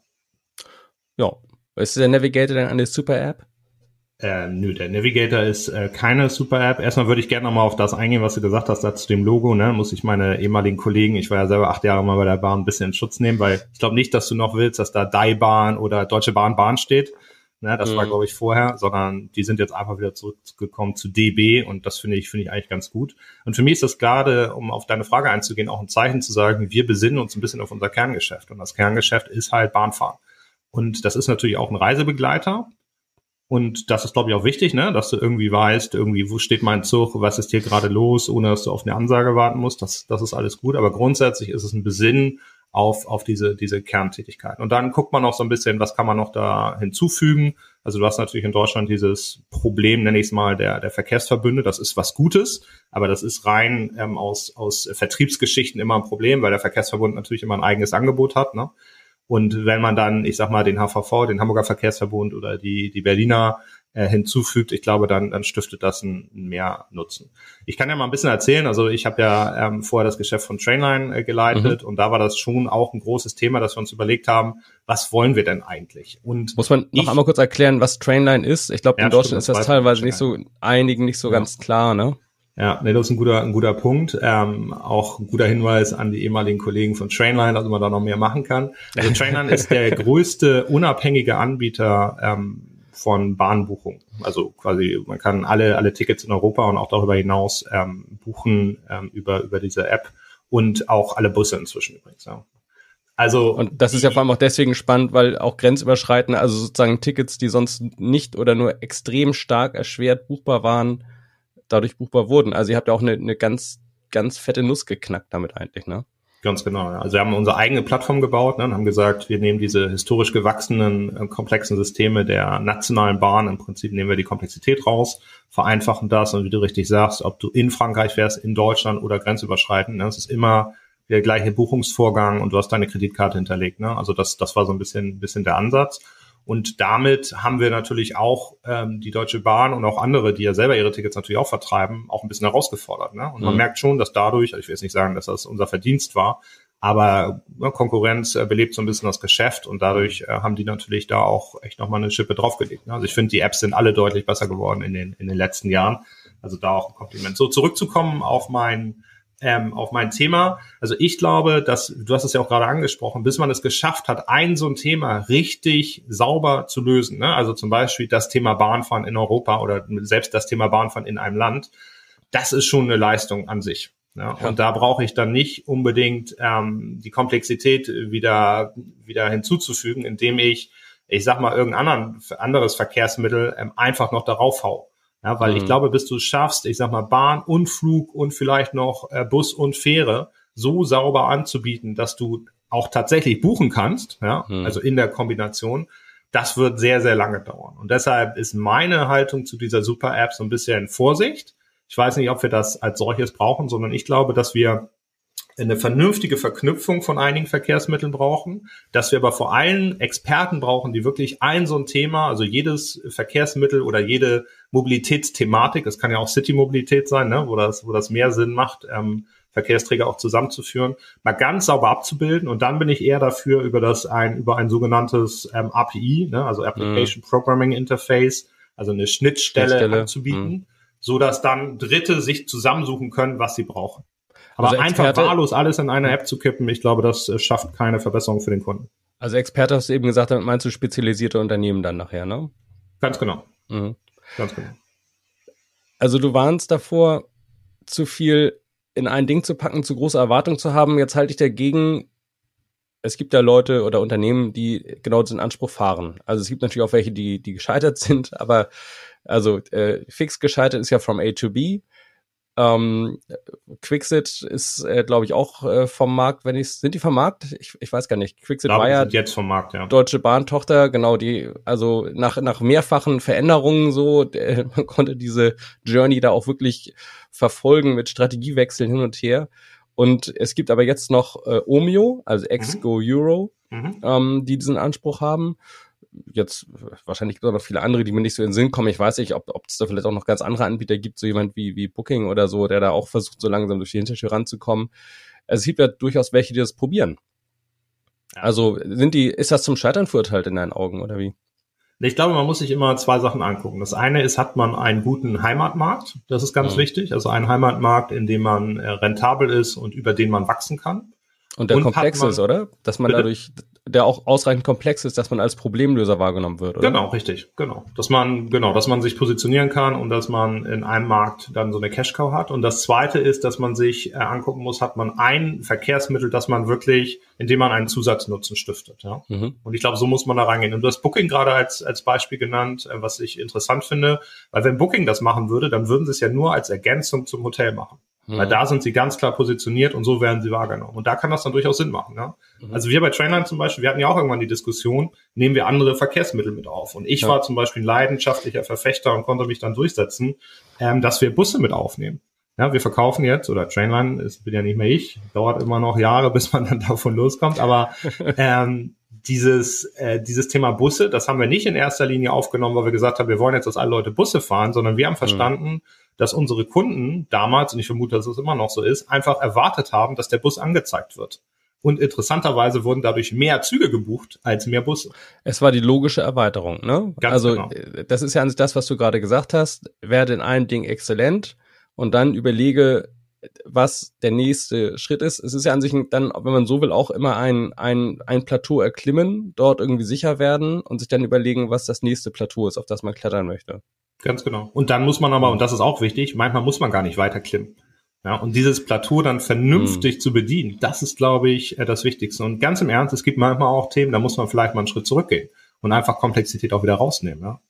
Ja. Ist der Navigator denn eine Super-App? Äh, nö, der Navigator ist äh, keine Super-App. Erstmal würde ich gerne nochmal auf das eingehen, was du gesagt hast, da zu dem Logo. Ne? Muss ich meine ehemaligen Kollegen, ich war ja selber acht Jahre mal bei der Bahn, ein bisschen in Schutz nehmen, weil ich glaube nicht, dass du noch willst, dass da Die Bahn oder Deutsche Bahn Bahn steht. Ne? Das mhm. war, glaube ich, vorher, sondern die sind jetzt einfach wieder zurückgekommen zu DB und das finde ich, finde ich eigentlich ganz gut. Und für mich ist das gerade, um auf deine Frage einzugehen, auch ein Zeichen zu sagen, wir besinnen uns ein bisschen auf unser Kerngeschäft. Und das Kerngeschäft ist halt Bahnfahren. Und das ist natürlich auch ein Reisebegleiter. Und das ist, glaube ich, auch wichtig, ne? dass du irgendwie weißt, irgendwie, wo steht mein Zug, was ist hier gerade los, ohne dass du auf eine Ansage warten musst. Das, das ist alles gut. Aber grundsätzlich ist es ein Besinnen auf, auf diese, diese Kerntätigkeit. Und dann guckt man noch so ein bisschen, was kann man noch da hinzufügen. Also du hast natürlich in Deutschland dieses Problem, nenne ich es mal, der, der Verkehrsverbünde. Das ist was Gutes, aber das ist rein ähm, aus, aus Vertriebsgeschichten immer ein Problem, weil der Verkehrsverbund natürlich immer ein eigenes Angebot hat. Ne? Und wenn man dann, ich sag mal, den HVV, den Hamburger Verkehrsverbund oder die, die Berliner äh, hinzufügt, ich glaube, dann, dann stiftet das einen mehr Nutzen. Ich kann ja mal ein bisschen erzählen, also ich habe ja ähm, vorher das Geschäft von Trainline äh, geleitet mhm. und da war das schon auch ein großes Thema, dass wir uns überlegt haben, was wollen wir denn eigentlich? Und Muss man noch ich, einmal kurz erklären, was Trainline ist? Ich glaube, in ja, Deutschland stimmt, ist das teilweise nicht so, einigen nicht so ja. ganz klar, ne? Ja, nee, das ist ein guter, ein guter Punkt. Ähm, auch ein guter Hinweis an die ehemaligen Kollegen von Trainline, dass man da noch mehr machen kann. Also Trainline ist *laughs* der größte unabhängige Anbieter ähm, von Bahnbuchung. Also quasi, man kann alle, alle Tickets in Europa und auch darüber hinaus ähm, buchen ähm, über, über diese App und auch alle Busse inzwischen übrigens. Ja. Also und das ist ja vor allem auch deswegen spannend, weil auch grenzüberschreitende, also sozusagen Tickets, die sonst nicht oder nur extrem stark erschwert buchbar waren, dadurch buchbar wurden. Also ihr habt ja auch eine, eine ganz, ganz fette Nuss geknackt damit eigentlich, ne? Ganz genau. Also wir haben unsere eigene Plattform gebaut ne, und haben gesagt, wir nehmen diese historisch gewachsenen, äh, komplexen Systeme der nationalen Bahn, im Prinzip nehmen wir die Komplexität raus, vereinfachen das und wie du richtig sagst, ob du in Frankreich fährst, in Deutschland oder grenzüberschreitend, ne, es ist immer der gleiche Buchungsvorgang und du hast deine Kreditkarte hinterlegt. Ne? Also das, das war so ein bisschen, bisschen der Ansatz. Und damit haben wir natürlich auch ähm, die Deutsche Bahn und auch andere, die ja selber ihre Tickets natürlich auch vertreiben, auch ein bisschen herausgefordert. Ne? Und man mhm. merkt schon, dass dadurch, also ich will jetzt nicht sagen, dass das unser Verdienst war, aber ja, Konkurrenz äh, belebt so ein bisschen das Geschäft und dadurch äh, haben die natürlich da auch echt nochmal eine Schippe draufgelegt. Ne? Also ich finde, die Apps sind alle deutlich besser geworden in den, in den letzten Jahren. Also da auch ein Kompliment. So zurückzukommen auf mein ähm, auf mein Thema. Also ich glaube, dass, du hast es ja auch gerade angesprochen, bis man es geschafft hat, ein so ein Thema richtig sauber zu lösen. Ne? Also zum Beispiel das Thema Bahnfahren in Europa oder selbst das Thema Bahnfahren in einem Land, das ist schon eine Leistung an sich. Ja, ja. Und da brauche ich dann nicht unbedingt ähm, die Komplexität wieder, wieder hinzuzufügen, indem ich, ich sag mal, irgendein anderen, anderes Verkehrsmittel ähm, einfach noch darauf hau. Ja, weil mhm. ich glaube, bis du es schaffst, ich sag mal, Bahn und Flug und vielleicht noch äh, Bus und Fähre so sauber anzubieten, dass du auch tatsächlich buchen kannst, ja, mhm. also in der Kombination, das wird sehr, sehr lange dauern. Und deshalb ist meine Haltung zu dieser Super-App so ein bisschen Vorsicht. Ich weiß nicht, ob wir das als solches brauchen, sondern ich glaube, dass wir eine vernünftige Verknüpfung von einigen Verkehrsmitteln brauchen, dass wir aber vor allem Experten brauchen, die wirklich ein so ein Thema, also jedes Verkehrsmittel oder jede Mobilitätsthematik, es kann ja auch City-Mobilität sein, ne, wo das, wo das mehr Sinn macht, ähm, Verkehrsträger auch zusammenzuführen, mal ganz sauber abzubilden. Und dann bin ich eher dafür, über das ein, über ein sogenanntes ähm, API, ne, also Application mhm. Programming Interface, also eine Schnittstelle, Schnittstelle. anzubieten, mhm. so dass dann Dritte sich zusammensuchen können, was sie brauchen. Aber also einfach wahllos alles in eine App zu kippen, ich glaube, das äh, schafft keine Verbesserung für den Kunden. Also Experte hast du eben gesagt, damit meinst du spezialisierte Unternehmen dann nachher, ne? Ganz genau. Mhm. Ganz genau. Also du warnst davor, zu viel in ein Ding zu packen, zu große Erwartungen zu haben. Jetzt halte ich dagegen, es gibt ja Leute oder Unternehmen, die genau diesen Anspruch fahren. Also es gibt natürlich auch welche, die, die gescheitert *laughs* sind, aber also äh, fix gescheitert ist ja from A to B. Ähm, Quixit ist, äh, glaube ich, auch äh, vom Markt, wenn ich sind die vom Markt? Ich, ich weiß gar nicht. Quixit war ja jetzt vom Markt, ja. Deutsche Bahn-Tochter, genau, die, also nach, nach mehrfachen Veränderungen so, äh, *laughs* man konnte diese Journey da auch wirklich verfolgen mit Strategiewechseln hin und her. Und es gibt aber jetzt noch äh, Omio, also Exgo mhm. Euro, mhm. Ähm, die diesen Anspruch haben jetzt wahrscheinlich gibt es noch viele andere, die mir nicht so in den Sinn kommen. Ich weiß nicht, ob, ob es da vielleicht auch noch ganz andere Anbieter gibt, so jemand wie, wie Booking oder so, der da auch versucht, so langsam durch die Hintertür ranzukommen. Also es gibt ja durchaus welche, die das probieren. Also sind die, ist das zum Scheitern verurteilt in deinen Augen oder wie? Ich glaube, man muss sich immer zwei Sachen angucken. Das eine ist, hat man einen guten Heimatmarkt? Das ist ganz mhm. wichtig. Also einen Heimatmarkt, in dem man äh, rentabel ist und über den man wachsen kann. Und der und komplex man, ist, oder? Dass man bitte? dadurch, der auch ausreichend komplex ist, dass man als Problemlöser wahrgenommen wird, oder? Genau, richtig, genau. Dass man, genau, dass man sich positionieren kann und dass man in einem Markt dann so eine Cash-Cow hat. Und das zweite ist, dass man sich äh, angucken muss, hat man ein Verkehrsmittel, das man wirklich, indem man einen Zusatznutzen stiftet, ja. Mhm. Und ich glaube, so muss man da reingehen. Und du hast Booking gerade als, als Beispiel genannt, äh, was ich interessant finde, weil wenn Booking das machen würde, dann würden sie es ja nur als Ergänzung zum Hotel machen. Weil da sind sie ganz klar positioniert und so werden sie wahrgenommen. Und da kann das dann durchaus Sinn machen. Ja? Mhm. Also wir bei Trainline zum Beispiel, wir hatten ja auch irgendwann die Diskussion, nehmen wir andere Verkehrsmittel mit auf. Und ich ja. war zum Beispiel ein leidenschaftlicher Verfechter und konnte mich dann durchsetzen, ähm, dass wir Busse mit aufnehmen. Ja, wir verkaufen jetzt, oder Trainline, ist bin ja nicht mehr ich, dauert immer noch Jahre, *laughs* bis man dann davon loskommt, aber *laughs* ähm, dieses, äh, dieses Thema Busse, das haben wir nicht in erster Linie aufgenommen, weil wir gesagt haben, wir wollen jetzt, dass alle Leute Busse fahren, sondern wir haben mhm. verstanden, mhm dass unsere Kunden damals, und ich vermute, dass es immer noch so ist, einfach erwartet haben, dass der Bus angezeigt wird. Und interessanterweise wurden dadurch mehr Züge gebucht als mehr Busse. Es war die logische Erweiterung, ne? Ganz also genau. Äh, das ist ja an sich das, was du gerade gesagt hast. Werde in einem Ding exzellent und dann überlege, was der nächste Schritt ist. Es ist ja an sich dann, wenn man so will, auch immer ein, ein, ein Plateau erklimmen, dort irgendwie sicher werden und sich dann überlegen, was das nächste Plateau ist, auf das man klettern möchte. Ganz genau. Und dann muss man aber, und das ist auch wichtig, manchmal muss man gar nicht weiterklimmen. Ja, und dieses Plateau dann vernünftig mhm. zu bedienen, das ist, glaube ich, äh, das Wichtigste. Und ganz im Ernst, es gibt manchmal auch Themen, da muss man vielleicht mal einen Schritt zurückgehen und einfach Komplexität auch wieder rausnehmen. Ja.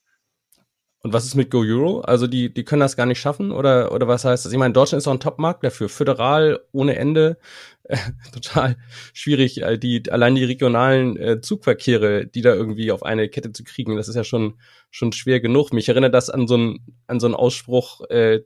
Und was ist mit Go Euro? Also die, die können das gar nicht schaffen oder, oder was heißt das? Ich meine, Deutschland ist auch ein Top-Markt dafür, föderal, ohne Ende, *laughs* äh, total schwierig, äh, die, allein die regionalen äh, Zugverkehre, die da irgendwie auf eine Kette zu kriegen, das ist ja schon, schon schwer genug. Mich erinnert das an so einen, an so einen Ausspruch, äh,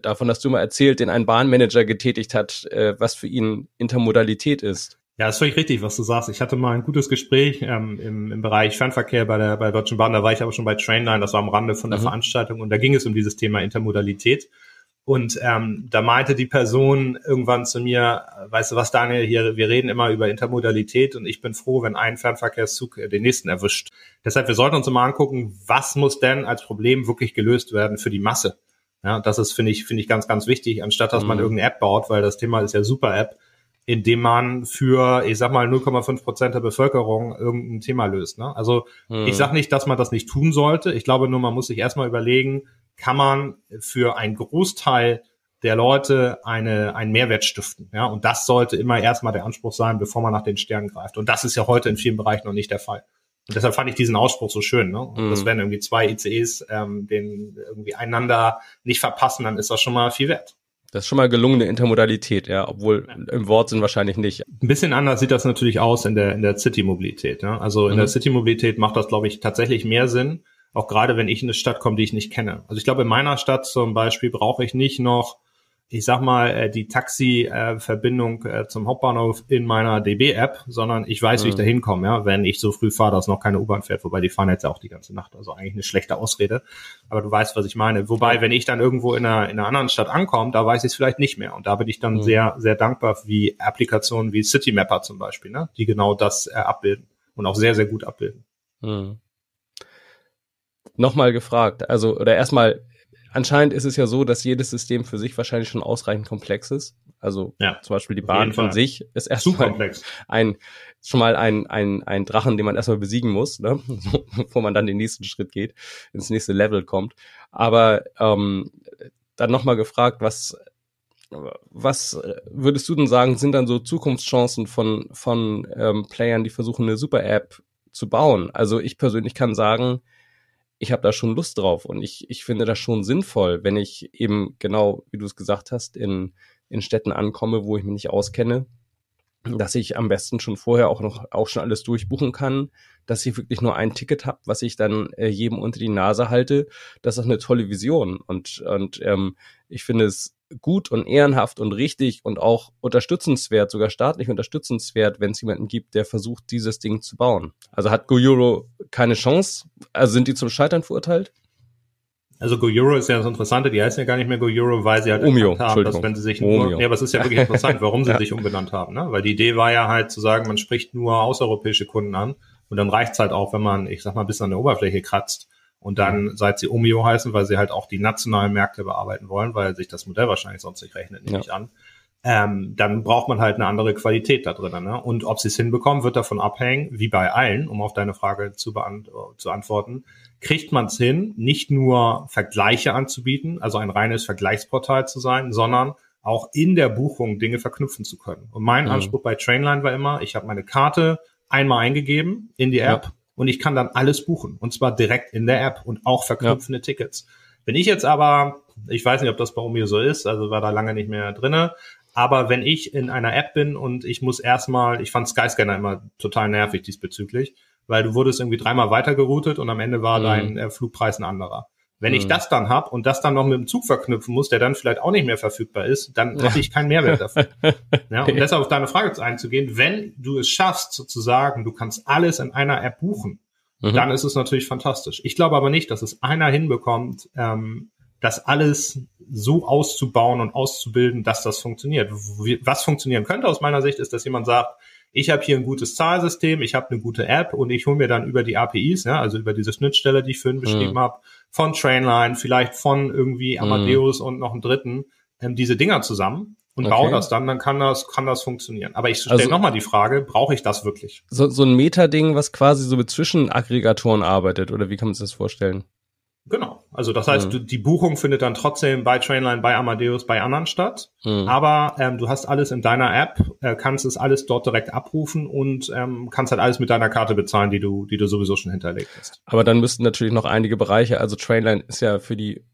davon hast du mal erzählt, den ein Bahnmanager getätigt hat, äh, was für ihn Intermodalität ist. Ja, ist völlig richtig, was du sagst. Ich hatte mal ein gutes Gespräch ähm, im, im Bereich Fernverkehr bei der, bei der Deutschen Bahn. Da war ich aber schon bei Trainline, das war am Rande von der mhm. Veranstaltung und da ging es um dieses Thema Intermodalität. Und ähm, da meinte die Person irgendwann zu mir, weißt du was, Daniel, hier, wir reden immer über Intermodalität und ich bin froh, wenn ein Fernverkehrszug äh, den nächsten erwischt. Deshalb, wir sollten uns immer angucken, was muss denn als Problem wirklich gelöst werden für die Masse. Ja, das ist, finde ich, finde ich ganz, ganz wichtig, anstatt dass mhm. man irgendeine App baut, weil das Thema ist ja super App indem man für, ich sag mal, 0,5 Prozent der Bevölkerung irgendein Thema löst. Ne? Also hm. ich sage nicht, dass man das nicht tun sollte. Ich glaube nur, man muss sich erstmal überlegen, kann man für einen Großteil der Leute eine, einen Mehrwert stiften. Ja? Und das sollte immer erstmal der Anspruch sein, bevor man nach den Sternen greift. Und das ist ja heute in vielen Bereichen noch nicht der Fall. Und deshalb fand ich diesen Ausspruch so schön. Ne? Mhm. Das werden irgendwie zwei ICEs ähm, den irgendwie einander nicht verpassen, dann ist das schon mal viel wert. Das ist schon mal gelungene Intermodalität, ja, obwohl im Wort sind wahrscheinlich nicht. Ein bisschen anders sieht das natürlich aus in der, in der City-Mobilität. Ja? Also in mhm. der City-Mobilität macht das, glaube ich, tatsächlich mehr Sinn, auch gerade wenn ich in eine Stadt komme, die ich nicht kenne. Also ich glaube, in meiner Stadt zum Beispiel brauche ich nicht noch ich sag mal, äh, die Taxi-Verbindung äh, zum Hauptbahnhof in meiner DB-App, sondern ich weiß, mhm. wie ich mhm. da hinkomme, ja, wenn ich so früh fahre, dass noch keine U-Bahn fährt, wobei die fahren jetzt ja auch die ganze Nacht, also eigentlich eine schlechte Ausrede. Aber du weißt, was ich meine. Wobei, wenn ich dann irgendwo in einer, in einer anderen Stadt ankomme, da weiß ich es vielleicht nicht mehr. Und da bin ich dann mhm. sehr, sehr dankbar, wie Applikationen wie Citymapper zum Beispiel, ne, die genau das äh, abbilden und auch sehr, sehr gut abbilden. Mhm. Nochmal gefragt, also, oder erstmal, anscheinend ist es ja so, dass jedes System für sich wahrscheinlich schon ausreichend komplex ist. Also ja, zum Beispiel die Bahn von sich ist erstmal ein schon mal ein, ein, ein Drachen, den man erstmal besiegen muss, ne? *laughs* bevor man dann den nächsten Schritt geht, ins nächste Level kommt. Aber ähm, dann nochmal gefragt, was was würdest du denn sagen, sind dann so Zukunftschancen von, von ähm, Playern, die versuchen, eine Super-App zu bauen? Also ich persönlich kann sagen, ich habe da schon Lust drauf und ich, ich finde das schon sinnvoll, wenn ich eben genau, wie du es gesagt hast, in, in Städten ankomme, wo ich mich nicht auskenne, dass ich am besten schon vorher auch noch auch schon alles durchbuchen kann, dass ich wirklich nur ein Ticket habe, was ich dann äh, jedem unter die Nase halte. Das ist eine tolle Vision und und ähm, ich finde es gut und ehrenhaft und richtig und auch unterstützenswert, sogar staatlich unterstützenswert, wenn es jemanden gibt, der versucht, dieses Ding zu bauen. Also hat GoEuro keine Chance? Also sind die zum Scheitern verurteilt? Also GoEuro ist ja das Interessante, die heißen ja gar nicht mehr GoEuro, weil sie halt Omio, haben, dass wenn sie sich nur, ja, aber es ist ja wirklich interessant, warum sie *laughs* ja. sich umbenannt haben, ne? Weil die Idee war ja halt zu sagen, man spricht nur außereuropäische Kunden an und dann reicht's halt auch, wenn man, ich sag mal, bis an der Oberfläche kratzt und dann, mhm. seit sie Omio heißen, weil sie halt auch die nationalen Märkte bearbeiten wollen, weil sich das Modell wahrscheinlich sonst nicht rechnet, nehme ja. ich an. Ähm, dann braucht man halt eine andere Qualität da drin. Ne? Und ob sie es hinbekommen, wird davon abhängen, wie bei allen, um auf deine Frage zu, beant zu antworten, kriegt man es hin, nicht nur Vergleiche anzubieten, also ein reines Vergleichsportal zu sein, sondern auch in der Buchung Dinge verknüpfen zu können. Und mein mhm. Anspruch bei Trainline war immer, ich habe meine Karte einmal eingegeben in die App, ja und ich kann dann alles buchen und zwar direkt in der App und auch verknüpfende ja. Tickets. Wenn ich jetzt aber, ich weiß nicht, ob das bei mir so ist, also war da lange nicht mehr drinne, aber wenn ich in einer App bin und ich muss erstmal, ich fand Skyscanner immer total nervig diesbezüglich, weil du wurdest irgendwie dreimal weitergeroutet und am Ende war mhm. dein äh, Flugpreis ein anderer. Wenn ich mhm. das dann hab und das dann noch mit dem Zug verknüpfen muss, der dann vielleicht auch nicht mehr verfügbar ist, dann ja. habe ich keinen Mehrwert dafür. *laughs* ja, um deshalb auf deine Frage einzugehen, wenn du es schaffst, sozusagen, du kannst alles in einer App buchen, mhm. dann ist es natürlich fantastisch. Ich glaube aber nicht, dass es einer hinbekommt, ähm, das alles so auszubauen und auszubilden, dass das funktioniert. Was funktionieren könnte aus meiner Sicht, ist, dass jemand sagt, ich habe hier ein gutes Zahlsystem, ich habe eine gute App und ich hole mir dann über die APIs, ja, also über diese Schnittstelle, die ich vorhin beschrieben mhm. habe, von Trainline, vielleicht von irgendwie mhm. Amadeus mhm. und noch einen dritten, ähm, diese Dinger zusammen und okay. baue das dann, dann kann das, kann das funktionieren. Aber ich stelle also, nochmal die Frage, brauche ich das wirklich? So, so ein Meta-Ding, was quasi so mit Zwischenaggregatoren arbeitet, oder wie kann man sich das vorstellen? Genau. Also das heißt, mhm. du, die Buchung findet dann trotzdem bei Trainline, bei Amadeus, bei anderen statt. Mhm. Aber ähm, du hast alles in deiner App, äh, kannst es alles dort direkt abrufen und ähm, kannst halt alles mit deiner Karte bezahlen, die du, die du sowieso schon hinterlegt hast. Aber dann müssten natürlich noch einige Bereiche, also Trainline ist ja für die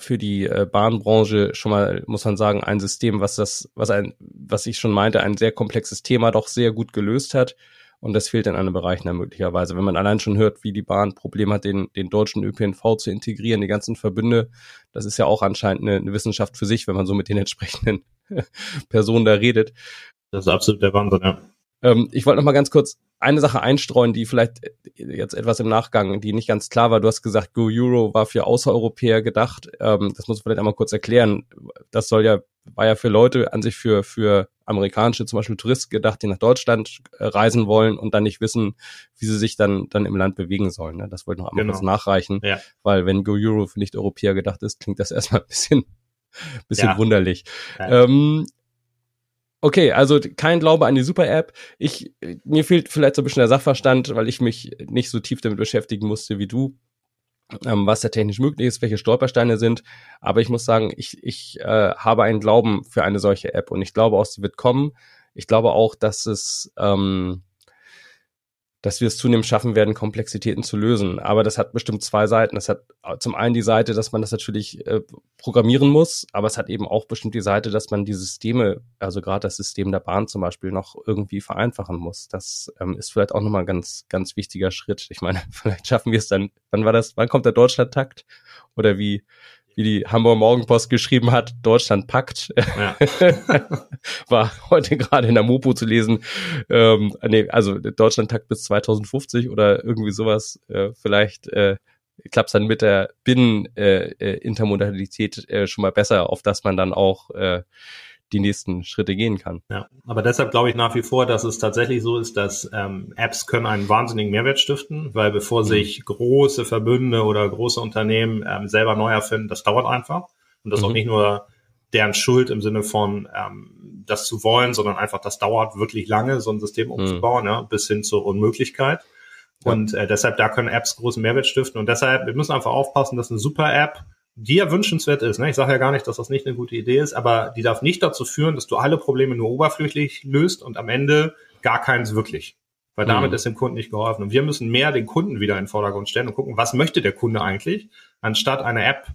für die äh, Bahnbranche schon mal, muss man sagen, ein System, was das, was ein, was ich schon meinte, ein sehr komplexes Thema doch sehr gut gelöst hat. Und das fehlt in anderen Bereichen dann möglicherweise. Wenn man allein schon hört, wie die Bahn Probleme hat, den, den deutschen ÖPNV zu integrieren, die ganzen Verbünde, das ist ja auch anscheinend eine, eine Wissenschaft für sich, wenn man so mit den *laughs* entsprechenden Personen da redet. Das ist absolut der Wahnsinn, ja. Ähm, ich wollte noch mal ganz kurz eine Sache einstreuen, die vielleicht jetzt etwas im Nachgang, die nicht ganz klar war. Du hast gesagt, Go Euro war für Außereuropäer gedacht. Ähm, das muss man vielleicht einmal kurz erklären. Das soll ja, war ja für Leute an sich für, für amerikanische, zum Beispiel Touristen gedacht, die nach Deutschland äh, reisen wollen und dann nicht wissen, wie sie sich dann, dann im Land bewegen sollen. Ne? Das wollte ich noch einmal genau. kurz nachreichen. Ja. Weil wenn Go Euro für Nicht-Europäer gedacht ist, klingt das erstmal *laughs* ein bisschen, bisschen ja. wunderlich. Ja. Ähm, Okay, also kein Glaube an die Super-App. Ich, mir fehlt vielleicht so ein bisschen der Sachverstand, weil ich mich nicht so tief damit beschäftigen musste wie du, ähm, was da technisch möglich ist, welche Stolpersteine sind. Aber ich muss sagen, ich, ich äh, habe einen Glauben für eine solche App und ich glaube auch, sie wird kommen. Ich glaube auch, dass es ähm, dass wir es zunehmend schaffen werden, Komplexitäten zu lösen. Aber das hat bestimmt zwei Seiten. Das hat zum einen die Seite, dass man das natürlich äh, programmieren muss, aber es hat eben auch bestimmt die Seite, dass man die Systeme, also gerade das System der Bahn zum Beispiel, noch irgendwie vereinfachen muss. Das ähm, ist vielleicht auch nochmal ein ganz, ganz wichtiger Schritt. Ich meine, *laughs* vielleicht schaffen wir es dann, wann war das, wann kommt der Deutschlandtakt? Oder wie, wie die Hamburger Morgenpost geschrieben hat, Deutschland packt. Ja. *laughs* War heute gerade in der Mopo zu lesen. Ähm, nee, also Deutschland takt bis 2050 oder irgendwie sowas. Äh, vielleicht äh, klappt dann mit der Binnen-Intermodalität äh, äh, schon mal besser, auf dass man dann auch äh, die nächsten Schritte gehen kann. Ja, aber deshalb glaube ich nach wie vor, dass es tatsächlich so ist, dass ähm, Apps können einen wahnsinnigen Mehrwert stiften, weil bevor mhm. sich große Verbünde oder große Unternehmen ähm, selber neu erfinden, das dauert einfach. Und das mhm. auch nicht nur deren Schuld im Sinne von ähm, das zu wollen, sondern einfach das dauert wirklich lange, so ein System hm. umzubauen, mhm. ja, bis hin zur Unmöglichkeit. Und äh, deshalb, da können Apps großen Mehrwert stiften. Und deshalb, wir müssen einfach aufpassen, dass eine super App, die ja wünschenswert ist, ne? ich sage ja gar nicht, dass das nicht eine gute Idee ist, aber die darf nicht dazu führen, dass du alle Probleme nur oberflächlich löst und am Ende gar keins wirklich. Weil damit mhm. ist dem Kunden nicht geholfen. Und wir müssen mehr den Kunden wieder in den Vordergrund stellen und gucken, was möchte der Kunde eigentlich, anstatt eine App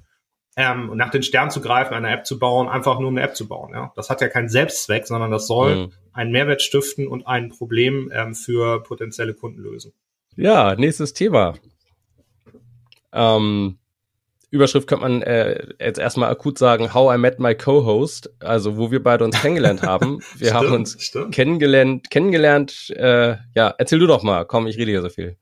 ähm, nach den Sternen zu greifen, eine App zu bauen, einfach nur eine App zu bauen. Ja? Das hat ja keinen Selbstzweck, sondern das soll mhm. einen Mehrwert stiften und ein Problem ähm, für potenzielle Kunden lösen. Ja, nächstes Thema. Ähm, Überschrift könnte man äh, jetzt erstmal akut sagen, How I Met My Co-Host, also wo wir beide uns kennengelernt *laughs* haben. Wir stimmt, haben uns stimmt. kennengelernt, kennengelernt, äh, ja, erzähl du doch mal, komm, ich rede hier so viel.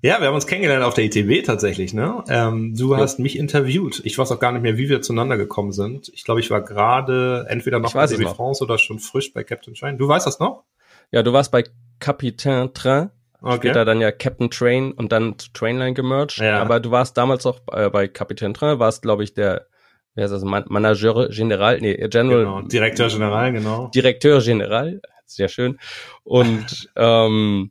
Ja, wir haben uns kennengelernt auf der ITB tatsächlich, ne? Ähm, du ja. hast mich interviewt. Ich weiß auch gar nicht mehr, wie wir zueinander gekommen sind. Ich glaube, ich war gerade entweder noch bei DB France oder schon frisch bei Captain Train. Du weißt das noch? Ja, du warst bei Capitaine Train. Okay. Später dann ja Captain Train und dann Trainline gemerged. Ja. Aber du warst damals auch äh, bei Capitaine Train, warst, glaube ich, der wer ist das, Man Manager General, nee, General. Genau, Direktor General, genau. Direktor General, sehr schön. Und *laughs* ähm,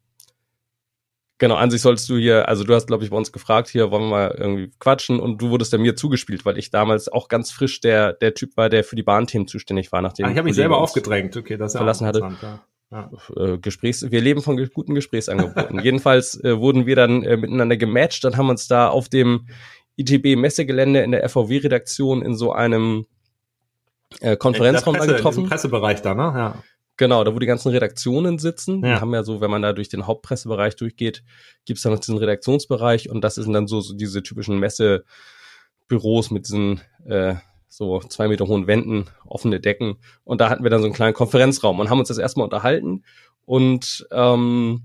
Genau, an sich sollst du hier, also du hast, glaube ich, bei uns gefragt, hier wollen wir mal irgendwie quatschen und du wurdest ja mir zugespielt, weil ich damals auch ganz frisch der, der Typ war, der für die Bahnthemen zuständig war, nachdem ah, ich habe mich selber aufgedrängt, okay, das ist verlassen hatte. Ja. Ja. Äh, Gesprächs, wir leben von guten Gesprächsangeboten. *laughs* Jedenfalls äh, wurden wir dann äh, miteinander gematcht, dann haben wir uns da auf dem ITB Messegelände in der FVW Redaktion in so einem äh, Konferenzraum Presse, getroffen. Pressebereich da, ne? Ja. Genau, da wo die ganzen Redaktionen sitzen. Ja. Die haben ja so, wenn man da durch den Hauptpressebereich durchgeht, gibt's dann noch diesen Redaktionsbereich und das sind dann so, so diese typischen Messebüros mit diesen äh, so zwei Meter hohen Wänden, offene Decken. Und da hatten wir dann so einen kleinen Konferenzraum und haben uns das erstmal unterhalten. Und ähm,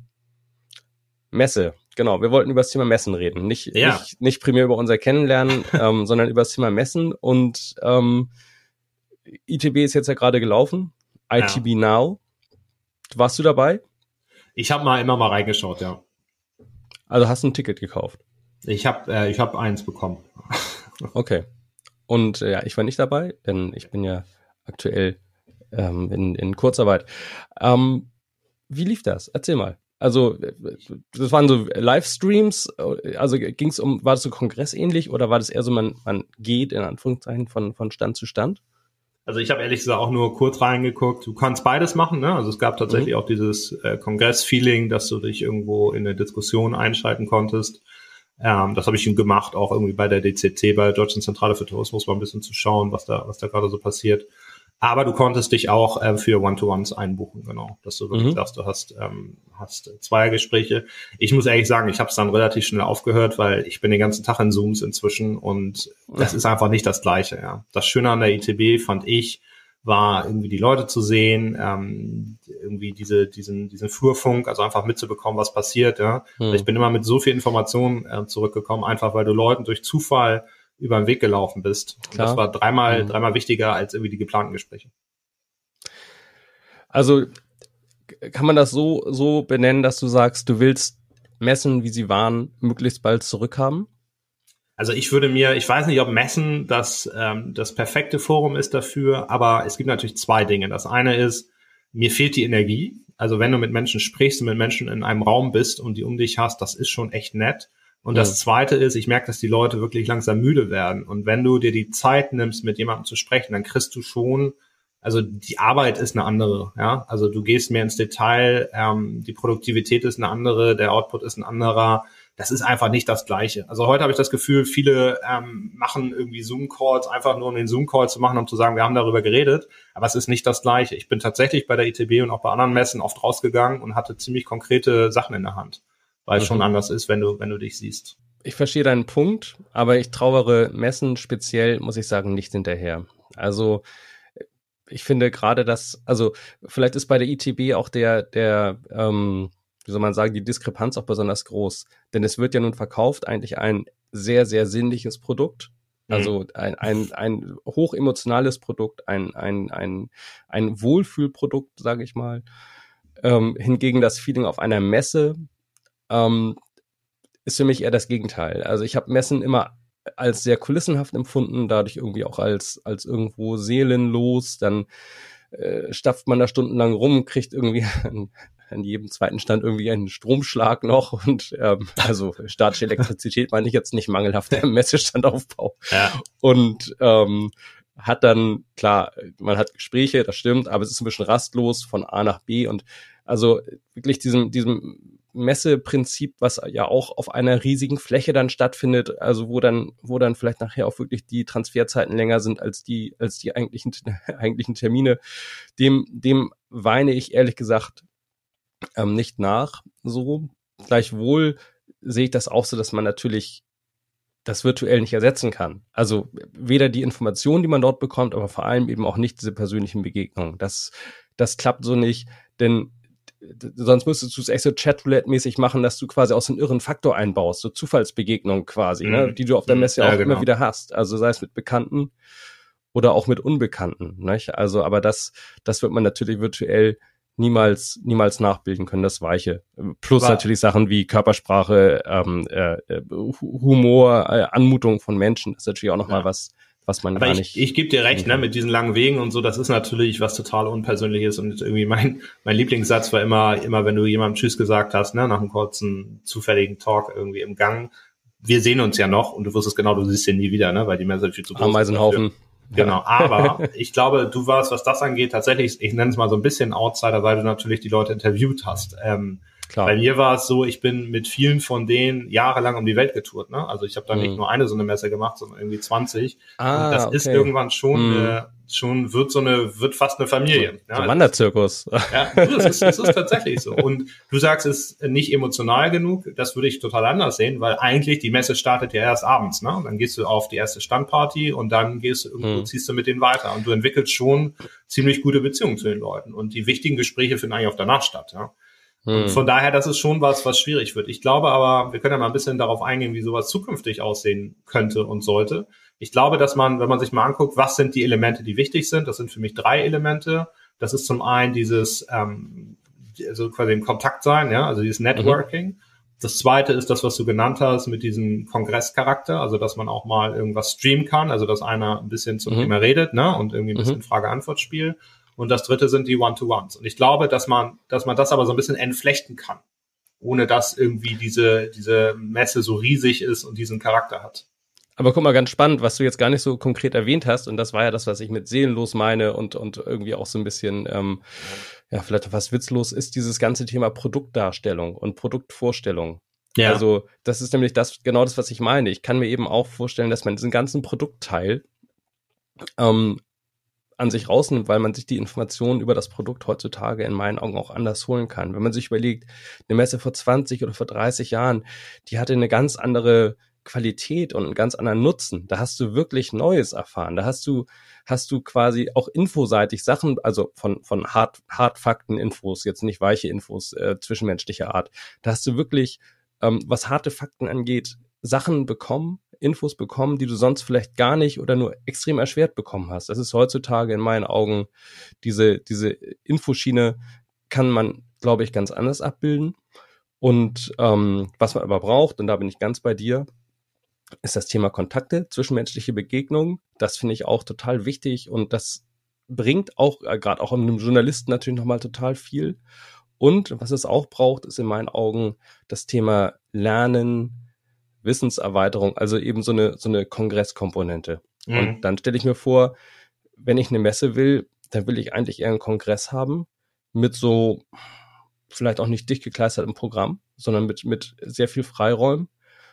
Messe, genau, wir wollten über das Thema Messen reden. Nicht, ja. nicht, nicht primär über unser Kennenlernen, *laughs* ähm, sondern über das Thema Messen. Und ähm, ITB ist jetzt ja gerade gelaufen. ITB ja. Now. Warst du dabei? Ich habe mal immer mal reingeschaut, ja. Also hast du ein Ticket gekauft? Ich habe äh, ich hab eins bekommen. okay. Und äh, ja, ich war nicht dabei, denn ich bin ja aktuell ähm, in, in Kurzarbeit. Ähm, wie lief das? Erzähl mal. Also, das waren so Livestreams, also ging es um, war das so kongressähnlich oder war das eher so, man, man geht in Anführungszeichen von, von Stand zu Stand? Also ich habe ehrlich gesagt auch nur kurz reingeguckt. Du kannst beides machen. Ne? Also es gab tatsächlich mhm. auch dieses äh, Kongress-Feeling, dass du dich irgendwo in eine Diskussion einschalten konntest. Ähm, das habe ich gemacht, auch irgendwie bei der DCT, bei der Deutschen Zentrale für Tourismus, mal ein bisschen zu schauen, was da, was da gerade so passiert. Aber du konntest dich auch äh, für One-to-Ones einbuchen, genau. Dass du wirklich mhm. sagst, du hast, ähm, hast Zweiergespräche. Ich muss ehrlich sagen, ich habe es dann relativ schnell aufgehört, weil ich bin den ganzen Tag in Zooms inzwischen und das ist einfach nicht das Gleiche, ja. Das Schöne an der ITB fand ich, war irgendwie die Leute zu sehen, ähm, irgendwie diese, diesen, diesen Flurfunk, also einfach mitzubekommen, was passiert, ja. Mhm. Ich bin immer mit so viel Informationen äh, zurückgekommen, einfach weil du Leuten durch Zufall über den Weg gelaufen bist. Und das war dreimal, mhm. dreimal wichtiger als irgendwie die geplanten Gespräche. Also kann man das so, so benennen, dass du sagst, du willst Messen, wie sie waren, möglichst bald zurückhaben? Also ich würde mir, ich weiß nicht, ob Messen das, ähm, das perfekte Forum ist dafür, aber es gibt natürlich zwei Dinge. Das eine ist, mir fehlt die Energie. Also wenn du mit Menschen sprichst und mit Menschen in einem Raum bist und die um dich hast, das ist schon echt nett. Und ja. das zweite ist, ich merke, dass die Leute wirklich langsam müde werden. Und wenn du dir die Zeit nimmst, mit jemandem zu sprechen, dann kriegst du schon, also die Arbeit ist eine andere, ja. Also du gehst mehr ins Detail, ähm, die Produktivität ist eine andere, der Output ist ein anderer. Das ist einfach nicht das Gleiche. Also heute habe ich das Gefühl, viele ähm, machen irgendwie Zoom-Calls, einfach nur um den Zoom-Call zu machen, um zu sagen, wir haben darüber geredet, aber es ist nicht das Gleiche. Ich bin tatsächlich bei der ITB und auch bei anderen Messen oft rausgegangen und hatte ziemlich konkrete Sachen in der Hand weil es mhm. schon anders ist, wenn du, wenn du dich siehst. Ich verstehe deinen Punkt, aber ich trauere Messen speziell, muss ich sagen, nicht hinterher. Also ich finde gerade das, also vielleicht ist bei der ITB auch der, der, ähm, wie soll man sagen, die Diskrepanz auch besonders groß. Denn es wird ja nun verkauft eigentlich ein sehr, sehr sinnliches Produkt. Mhm. Also ein, ein, ein hochemotionales Produkt, ein, ein, ein, ein Wohlfühlprodukt, sage ich mal. Ähm, hingegen das Feeling auf einer Messe ähm, ist für mich eher das Gegenteil. Also ich habe Messen immer als sehr kulissenhaft empfunden, dadurch irgendwie auch als, als irgendwo seelenlos, dann äh, stapft man da stundenlang rum, kriegt irgendwie an, an jedem zweiten Stand irgendwie einen Stromschlag noch und ähm, also statische Elektrizität meine ich jetzt nicht mangelhafter Messestandaufbau. Ja. Und ähm, hat dann, klar, man hat Gespräche, das stimmt, aber es ist ein bisschen rastlos von A nach B und also wirklich diesem, diesem Messeprinzip, was ja auch auf einer riesigen Fläche dann stattfindet, also wo dann, wo dann vielleicht nachher auch wirklich die Transferzeiten länger sind als die, als die eigentlichen, *laughs* eigentlichen Termine, dem, dem weine ich ehrlich gesagt ähm, nicht nach. So, gleichwohl sehe ich das auch so, dass man natürlich das virtuell nicht ersetzen kann. Also weder die Informationen, die man dort bekommt, aber vor allem eben auch nicht diese persönlichen Begegnungen. Das, das klappt so nicht, denn sonst müsstest du es echt so Chat-Roulette-mäßig machen, dass du quasi aus einem irren Faktor einbaust, so Zufallsbegegnungen quasi, ne, mhm. ne, die du auf der mhm. Messe ja, auch genau. immer wieder hast. Also sei es mit Bekannten oder auch mit Unbekannten. Nicht? Also, aber das, das wird man natürlich virtuell niemals, niemals nachbilden können, das Weiche. Plus War. natürlich Sachen wie Körpersprache, ähm, äh, äh Humor, äh, Anmutung von Menschen, das ist natürlich auch nochmal ja. was, was man Aber gar ich, nicht. Ich gebe dir recht, ne, mit diesen langen Wegen und so, das ist natürlich was total Unpersönliches und irgendwie mein, mein Lieblingssatz war immer, immer wenn du jemandem Tschüss gesagt hast, ne, nach einem kurzen, zufälligen Talk irgendwie im Gang, wir sehen uns ja noch und du wusstest genau, du siehst ihn nie wieder, ne, weil die Message viel zu groß. Ameisenhaufen. Genau, aber *laughs* ich glaube, du warst, was das angeht, tatsächlich, ich nenne es mal so ein bisschen Outsider, weil du natürlich die Leute interviewt hast. Ähm, Klar. Bei mir war es so, ich bin mit vielen von denen jahrelang um die Welt getourt. Ne? Also ich habe da mhm. nicht nur eine so eine Messe gemacht, sondern irgendwie 20. Ah, und das okay. ist irgendwann schon, mhm. äh, schon wird so eine, wird fast eine Familie. So, ja, so Wanderzirkus. *laughs* Ja, das ist, das ist tatsächlich so. Und du sagst, es ist nicht emotional genug. Das würde ich total anders sehen, weil eigentlich die Messe startet ja erst abends. Ne? Und dann gehst du auf die erste Standparty und dann gehst du irgendwo, mhm. ziehst du mit denen weiter. Und du entwickelst schon ziemlich gute Beziehungen zu den Leuten. Und die wichtigen Gespräche finden eigentlich auch danach statt. Ja? Hm. Von daher, das ist schon was, was schwierig wird. Ich glaube aber, wir können ja mal ein bisschen darauf eingehen, wie sowas zukünftig aussehen könnte und sollte. Ich glaube, dass man, wenn man sich mal anguckt, was sind die Elemente, die wichtig sind, das sind für mich drei Elemente. Das ist zum einen dieses, ähm, also quasi im Kontakt sein, ja, also dieses Networking. Mhm. Das zweite ist das, was du genannt hast, mit diesem Kongresscharakter, also dass man auch mal irgendwas streamen kann, also dass einer ein bisschen zum mhm. Thema redet, ne, und irgendwie ein bisschen mhm. Frage-Antwort-Spiel. Und das dritte sind die One-to-Ones. Und ich glaube, dass man, dass man das aber so ein bisschen entflechten kann, ohne dass irgendwie diese, diese Messe so riesig ist und diesen Charakter hat. Aber guck mal, ganz spannend, was du jetzt gar nicht so konkret erwähnt hast, und das war ja das, was ich mit seelenlos meine und, und irgendwie auch so ein bisschen, ähm, ja, vielleicht was witzlos ist, dieses ganze Thema Produktdarstellung und Produktvorstellung. Ja. Also, das ist nämlich das, genau das, was ich meine. Ich kann mir eben auch vorstellen, dass man diesen ganzen Produktteil ähm, an sich rausnimmt, weil man sich die Informationen über das Produkt heutzutage in meinen Augen auch anders holen kann. Wenn man sich überlegt, eine Messe vor 20 oder vor 30 Jahren, die hatte eine ganz andere Qualität und einen ganz anderen Nutzen. Da hast du wirklich Neues erfahren. Da hast du, hast du quasi auch infoseitig Sachen, also von, von Hard, Hard-Fakten-Infos, jetzt nicht weiche Infos äh, zwischenmenschlicher Art. Da hast du wirklich, ähm, was harte Fakten angeht, Sachen bekommen, Infos bekommen, die du sonst vielleicht gar nicht oder nur extrem erschwert bekommen hast. Das ist heutzutage in meinen Augen diese, diese Infoschiene kann man, glaube ich, ganz anders abbilden. Und ähm, was man aber braucht, und da bin ich ganz bei dir, ist das Thema Kontakte, zwischenmenschliche Begegnungen. Das finde ich auch total wichtig und das bringt auch, äh, gerade auch einem Journalisten natürlich nochmal total viel. Und was es auch braucht, ist in meinen Augen das Thema Lernen, Wissenserweiterung, also eben so eine, so eine Kongresskomponente. Mhm. Und dann stelle ich mir vor, wenn ich eine Messe will, dann will ich eigentlich eher einen Kongress haben mit so vielleicht auch nicht dicht gekleistertem Programm, sondern mit, mit sehr viel Freiräumen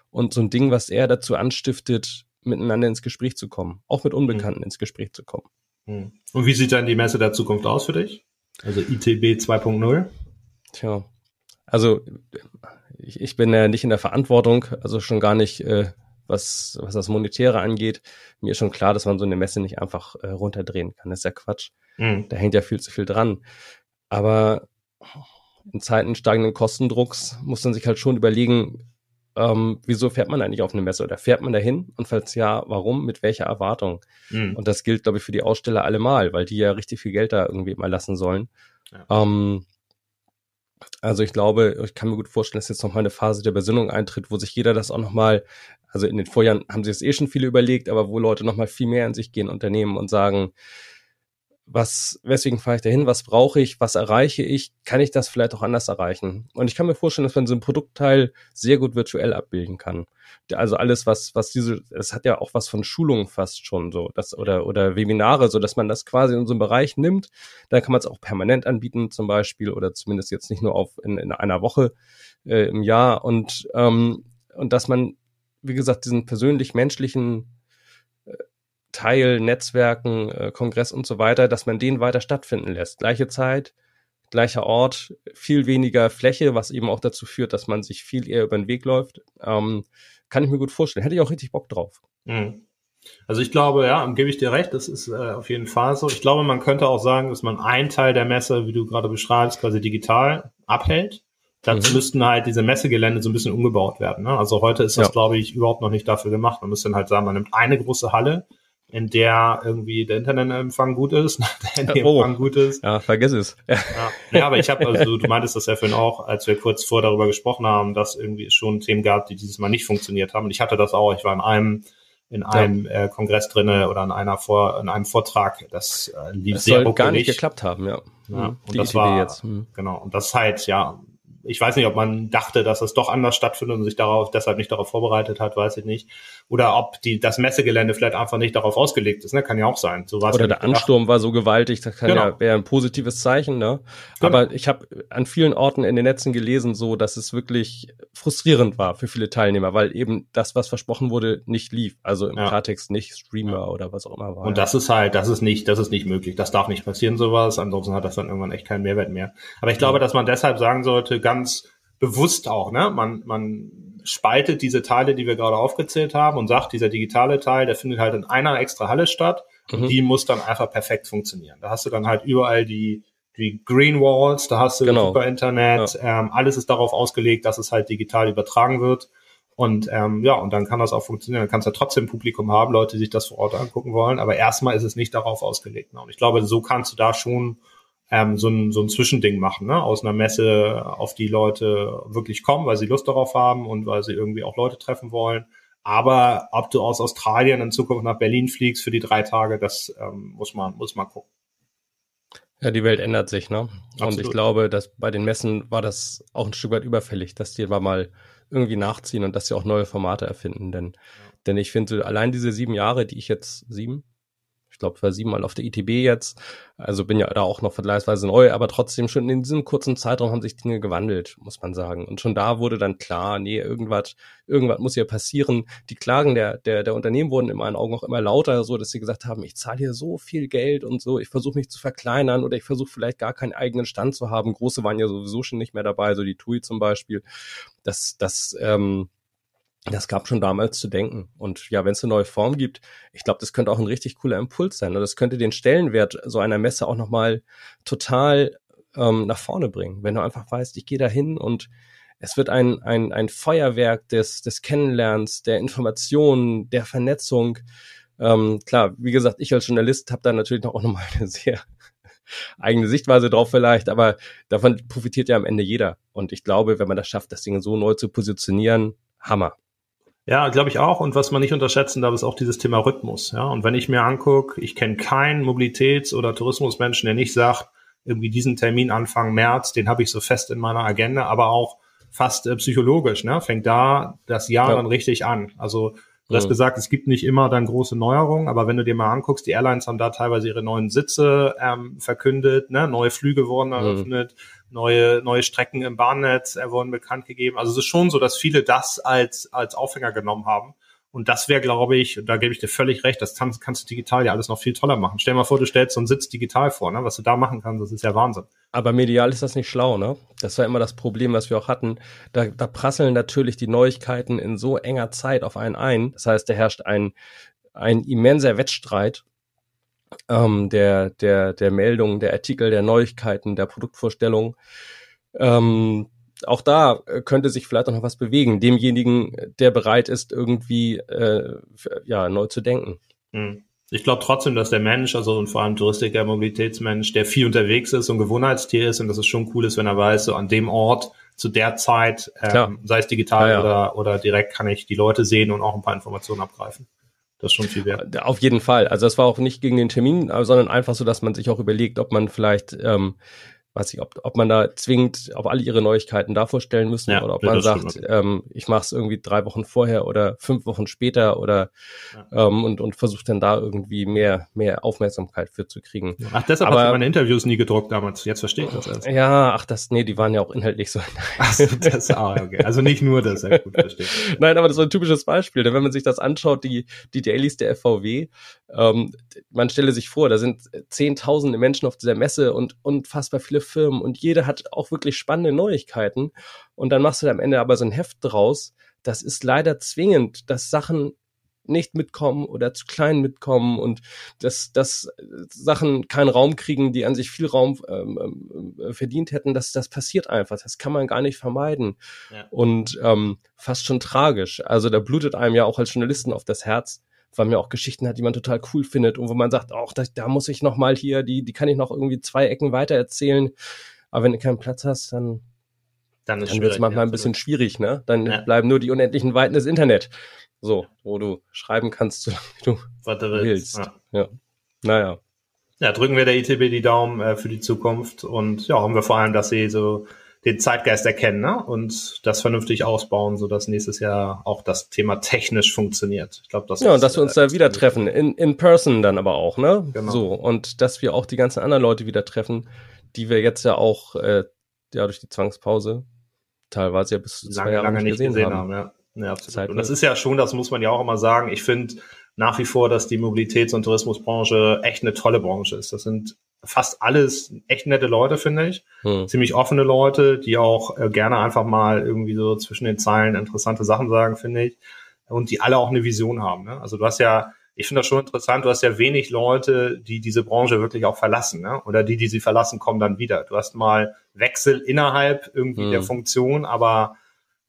und so ein Ding, was eher dazu anstiftet, miteinander ins Gespräch zu kommen, auch mit Unbekannten mhm. ins Gespräch zu kommen. Mhm. Und wie sieht dann die Messe der Zukunft aus für dich? Also ITB 2.0? Tja, also ich, ich bin ja nicht in der Verantwortung, also schon gar nicht, äh, was, was das Monetäre angeht. Mir ist schon klar, dass man so eine Messe nicht einfach äh, runterdrehen kann. Das ist ja Quatsch. Mhm. Da hängt ja viel zu viel dran. Aber in Zeiten steigenden Kostendrucks muss man sich halt schon überlegen, ähm, wieso fährt man eigentlich auf eine Messe oder fährt man dahin? Und falls ja, warum? Mit welcher Erwartung? Mhm. Und das gilt, glaube ich, für die Aussteller allemal, weil die ja richtig viel Geld da irgendwie mal lassen sollen. Ja. Ähm, also ich glaube, ich kann mir gut vorstellen, dass jetzt nochmal eine Phase der Besinnung eintritt, wo sich jeder das auch nochmal also in den Vorjahren haben sich es eh schon viele überlegt, aber wo Leute nochmal viel mehr in sich gehen, Unternehmen und sagen, was, weswegen fahre ich dahin, was brauche ich, was erreiche ich, kann ich das vielleicht auch anders erreichen? Und ich kann mir vorstellen, dass man so ein Produktteil sehr gut virtuell abbilden kann. Also alles, was, was diese, es hat ja auch was von Schulungen fast schon so, das, oder, oder Webinare, so dass man das quasi in so einem Bereich nimmt. Dann kann man es auch permanent anbieten, zum Beispiel, oder zumindest jetzt nicht nur auf, in, in einer Woche äh, im Jahr und, ähm, und dass man, wie gesagt, diesen persönlich menschlichen Teil, Netzwerken, äh, Kongress und so weiter, dass man den weiter stattfinden lässt. Gleiche Zeit, gleicher Ort, viel weniger Fläche, was eben auch dazu führt, dass man sich viel eher über den Weg läuft. Ähm, kann ich mir gut vorstellen. Hätte ich auch richtig Bock drauf. Mhm. Also ich glaube, ja, gebe ich dir recht, das ist äh, auf jeden Fall so. Ich glaube, man könnte auch sagen, dass man einen Teil der Messe, wie du gerade beschreibst, quasi digital abhält. Dazu mhm. müssten halt diese Messegelände so ein bisschen umgebaut werden. Ne? Also heute ist das, ja. glaube ich, überhaupt noch nicht dafür gemacht. Man müsste dann halt sagen, man nimmt eine große Halle, in der irgendwie der Internetempfang gut ist, *laughs* der Handyempfang oh. gut ist. Ja, vergiss es. Ja, ja aber ich habe, also du meintest das ja vorhin auch, als wir kurz vor darüber gesprochen haben, dass irgendwie es schon Themen gab, die dieses Mal nicht funktioniert haben. Und ich hatte das auch. Ich war in einem in einem ja. äh, Kongress drinne oder in einer vor in einem Vortrag. Das äh, lief das sehr soll gar nicht geklappt haben, ja. ja und die das war jetzt. Mhm. genau. Und das ist halt ja ich weiß nicht, ob man dachte, dass es doch anders stattfindet und sich darauf deshalb nicht darauf vorbereitet hat, weiß ich nicht. Oder ob die das Messegelände vielleicht einfach nicht darauf ausgelegt ist, ne? Kann ja auch sein. So Oder der Ansturm war so gewaltig, das kann genau. ja wäre ein positives Zeichen, ne? Genau. Aber ich habe an vielen Orten in den Netzen gelesen, so dass es wirklich frustrierend war für viele Teilnehmer, weil eben das, was versprochen wurde, nicht lief. Also im ja. Klartext nicht Streamer ja. oder was auch immer war. Und das ist halt, das ist nicht, das ist nicht möglich. Das darf nicht passieren, sowas. Ansonsten hat das dann irgendwann echt keinen Mehrwert mehr. Aber ich glaube, dass man deshalb sagen sollte, ganz ganz bewusst auch, ne? Man, man spaltet diese Teile, die wir gerade aufgezählt haben und sagt, dieser digitale Teil, der findet halt in einer extra Halle statt mhm. und die muss dann einfach perfekt funktionieren. Da hast du dann halt überall die, die Green Walls, da hast du genau. super Internet, ja. ähm, alles ist darauf ausgelegt, dass es halt digital übertragen wird. Und ähm, ja, und dann kann das auch funktionieren. Dann kannst du ja trotzdem Publikum haben, Leute, die sich das vor Ort angucken wollen. Aber erstmal ist es nicht darauf ausgelegt. Und ich glaube, so kannst du da schon ähm, so, ein, so ein Zwischending machen, ne? aus einer Messe, auf die Leute wirklich kommen, weil sie Lust darauf haben und weil sie irgendwie auch Leute treffen wollen. Aber ob du aus Australien in Zukunft nach Berlin fliegst für die drei Tage, das ähm, muss man muss man gucken. Ja, die Welt ändert sich, ne? Absolut. Und ich glaube, dass bei den Messen war das auch ein Stück weit überfällig, dass die mal irgendwie nachziehen und dass sie auch neue Formate erfinden. Denn, denn ich finde, allein diese sieben Jahre, die ich jetzt, sieben, ich glaube, ich war siebenmal auf der ITB jetzt. Also bin ja da auch noch vergleichsweise neu, aber trotzdem schon in diesem kurzen Zeitraum haben sich Dinge gewandelt, muss man sagen. Und schon da wurde dann klar, nee, irgendwas, irgendwas muss hier passieren. Die Klagen der, der, der Unternehmen wurden in meinen Augen auch immer lauter, so dass sie gesagt haben, ich zahle hier so viel Geld und so, ich versuche mich zu verkleinern oder ich versuche vielleicht gar keinen eigenen Stand zu haben. Große waren ja sowieso schon nicht mehr dabei, so die TUI zum Beispiel. Das, das, ähm, das gab schon damals zu denken. Und ja, wenn es eine neue Form gibt, ich glaube, das könnte auch ein richtig cooler Impuls sein. Und das könnte den Stellenwert so einer Messe auch nochmal total ähm, nach vorne bringen. Wenn du einfach weißt, ich gehe da hin und es wird ein, ein, ein Feuerwerk des, des Kennenlernens, der Informationen, der Vernetzung. Ähm, klar, wie gesagt, ich als Journalist habe da natürlich auch nochmal *laughs* eine sehr eigene Sichtweise drauf vielleicht, aber davon profitiert ja am Ende jeder. Und ich glaube, wenn man das schafft, das Ding so neu zu positionieren, Hammer. Ja, glaube ich auch. Und was man nicht unterschätzen darf, ist auch dieses Thema Rhythmus. Ja, und wenn ich mir angucke, ich kenne keinen Mobilitäts- oder Tourismusmenschen, der nicht sagt, irgendwie diesen Termin Anfang März, den habe ich so fest in meiner Agenda, aber auch fast äh, psychologisch, ne? Fängt da das Jahr ja. dann richtig an. Also Du hast gesagt, es gibt nicht immer dann große Neuerungen, aber wenn du dir mal anguckst, die Airlines haben da teilweise ihre neuen Sitze ähm, verkündet, ne? neue Flüge wurden eröffnet, mhm. Neue, neue Strecken im Bahnnetz äh, wurden bekannt gegeben. Also es ist schon so, dass viele das als, als Aufhänger genommen haben. Und das wäre, glaube ich, da gebe ich dir völlig recht, das kannst, kannst du digital ja alles noch viel toller machen. Stell dir mal vor, du stellst so einen Sitz digital vor, ne? was du da machen kannst, das ist ja Wahnsinn. Aber medial ist das nicht schlau, ne? Das war immer das Problem, was wir auch hatten. Da, da prasseln natürlich die Neuigkeiten in so enger Zeit auf einen ein. Das heißt, da herrscht ein, ein immenser Wettstreit ähm, der, der, der Meldungen, der Artikel, der Neuigkeiten, der Produktvorstellung. Ähm, auch da äh, könnte sich vielleicht auch noch was bewegen, demjenigen, der bereit ist, irgendwie äh, ja, neu zu denken. Hm. Ich glaube trotzdem, dass der Mensch, also und vor allem Touristiker, Mobilitätsmensch, der viel unterwegs ist und Gewohnheitstier ist und dass es schon cool ist, wenn er weiß, so an dem Ort zu der Zeit, ähm, sei es digital ja, ja. Oder, oder direkt, kann ich die Leute sehen und auch ein paar Informationen abgreifen. Das ist schon viel wert. Auf jeden Fall. Also es war auch nicht gegen den Termin, sondern einfach so, dass man sich auch überlegt, ob man vielleicht ähm, weiß ich, ob, ob man da zwingend auf alle ihre Neuigkeiten da vorstellen müssen ja, oder ob man sagt, ähm, ich mache es irgendwie drei Wochen vorher oder fünf Wochen später oder ja. ähm, und, und versucht dann da irgendwie mehr, mehr Aufmerksamkeit für zu kriegen. Ach, deshalb aber, hast du meine Interviews nie gedruckt damals. Jetzt verstehe ich das erst. Ja, ach das, nee, die waren ja auch inhaltlich so. *laughs* Ach, das, ah, okay. Also nicht nur das, ja gut, verstehe. Nein, aber das ist ein typisches Beispiel. Denn wenn man sich das anschaut, die, die Dailies der FVW, ähm, man stelle sich vor, da sind zehntausende Menschen auf dieser Messe und unfassbar viele Firmen und jeder hat auch wirklich spannende Neuigkeiten. Und dann machst du da am Ende aber so ein Heft draus. Das ist leider zwingend, dass Sachen nicht mitkommen oder zu klein mitkommen und dass, dass Sachen keinen Raum kriegen, die an sich viel Raum ähm, äh, verdient hätten, das, das passiert einfach. Das kann man gar nicht vermeiden. Ja. Und ähm, fast schon tragisch. Also da blutet einem ja auch als Journalisten auf das Herz, weil man ja auch Geschichten hat, die man total cool findet und wo man sagt, auch da, da muss ich noch mal hier, die, die kann ich noch irgendwie zwei Ecken weiter erzählen. Aber wenn du keinen Platz hast, dann, dann, dann wird es manchmal ja, ein bisschen schwierig, ne? Dann ja. bleiben nur die unendlichen Weiten des Internet. So, wo du schreiben kannst, solange du Was du willst. Ja. ja. Naja. Ja, drücken wir der ITB die Daumen äh, für die Zukunft und ja, hoffen wir vor allem, dass sie so den Zeitgeist erkennen ne? und das vernünftig ausbauen, so dass nächstes Jahr auch das Thema technisch funktioniert. Ich glaube, das ja, und dass wir uns da wieder treffen in in person dann aber auch, ne? Genau. So und dass wir auch die ganzen anderen Leute wieder treffen, die wir jetzt ja auch äh, ja durch die Zwangspause teilweise ja bis zu zwei lange, Jahren lange nicht gesehen, gesehen haben. haben. Ja, ja absolut. Und das ist ja schon, das muss man ja auch immer sagen. Ich finde nach wie vor, dass die Mobilitäts- und Tourismusbranche echt eine tolle Branche ist. Das sind fast alles echt nette Leute, finde ich. Hm. Ziemlich offene Leute, die auch äh, gerne einfach mal irgendwie so zwischen den Zeilen interessante Sachen sagen, finde ich. Und die alle auch eine Vision haben. Ne? Also du hast ja, ich finde das schon interessant, du hast ja wenig Leute, die diese Branche wirklich auch verlassen. Ne? Oder die, die sie verlassen, kommen dann wieder. Du hast mal Wechsel innerhalb irgendwie hm. der Funktion, aber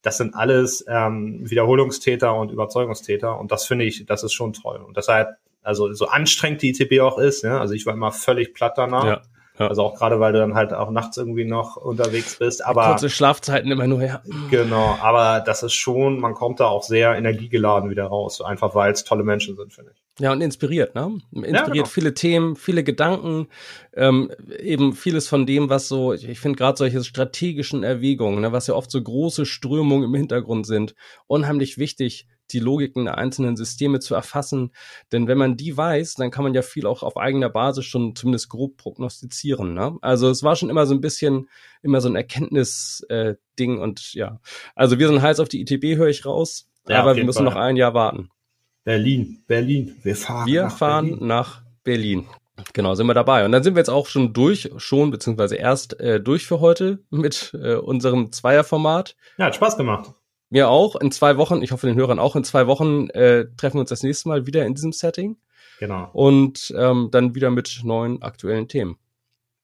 das sind alles ähm, Wiederholungstäter und Überzeugungstäter. Und das finde ich, das ist schon toll. Und deshalb also so anstrengend die ITB auch ist, ja, also ich war immer völlig platt danach. Ja. Ja. Also auch gerade, weil du dann halt auch nachts irgendwie noch unterwegs bist. Aber kurze Schlafzeiten immer nur, ja. Genau, aber das ist schon, man kommt da auch sehr energiegeladen wieder raus, einfach weil es tolle Menschen sind, finde ich. Ja, und inspiriert, ne? Inspiriert ja, genau. viele Themen, viele Gedanken, ähm, eben vieles von dem, was so, ich finde gerade solche strategischen Erwägungen, ne, was ja oft so große Strömungen im Hintergrund sind, unheimlich wichtig, die Logiken der einzelnen Systeme zu erfassen. Denn wenn man die weiß, dann kann man ja viel auch auf eigener Basis schon zumindest grob prognostizieren. Ne? Also es war schon immer so ein bisschen, immer so ein Erkenntnis-Ding äh, und ja. Also wir sind heiß auf die ITB, höre ich raus. Ja, aber wir müssen Fall. noch ein Jahr warten. Berlin, Berlin. Wir fahren. Wir nach fahren Berlin. nach Berlin. Genau, sind wir dabei. Und dann sind wir jetzt auch schon durch, schon, beziehungsweise erst äh, durch für heute mit äh, unserem Zweierformat. Ja, hat Spaß gemacht. Mir auch. In zwei Wochen, ich hoffe den Hörern auch, in zwei Wochen äh, treffen wir uns das nächste Mal wieder in diesem Setting. Genau. Und ähm, dann wieder mit neuen aktuellen Themen.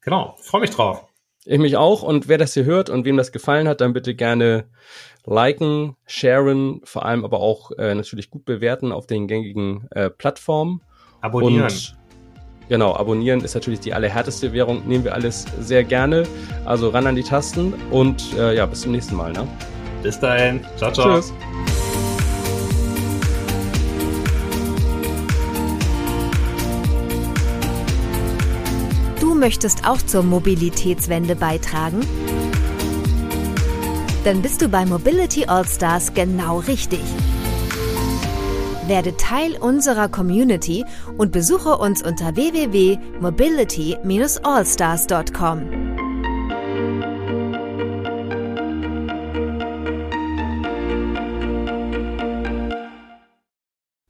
Genau, freue mich drauf. Ich mich auch. Und wer das hier hört und wem das gefallen hat, dann bitte gerne liken, sharen, vor allem aber auch äh, natürlich gut bewerten auf den gängigen äh, Plattformen. Abonnieren. Und Genau, abonnieren ist natürlich die allerhärteste Währung, nehmen wir alles sehr gerne. Also ran an die Tasten und äh, ja, bis zum nächsten Mal. Ne? Bis dahin. Ciao, ciao. Tschüss. Du möchtest auch zur Mobilitätswende beitragen? Dann bist du bei Mobility Allstars genau richtig. Werde Teil unserer Community und besuche uns unter www.mobility-allstars.com.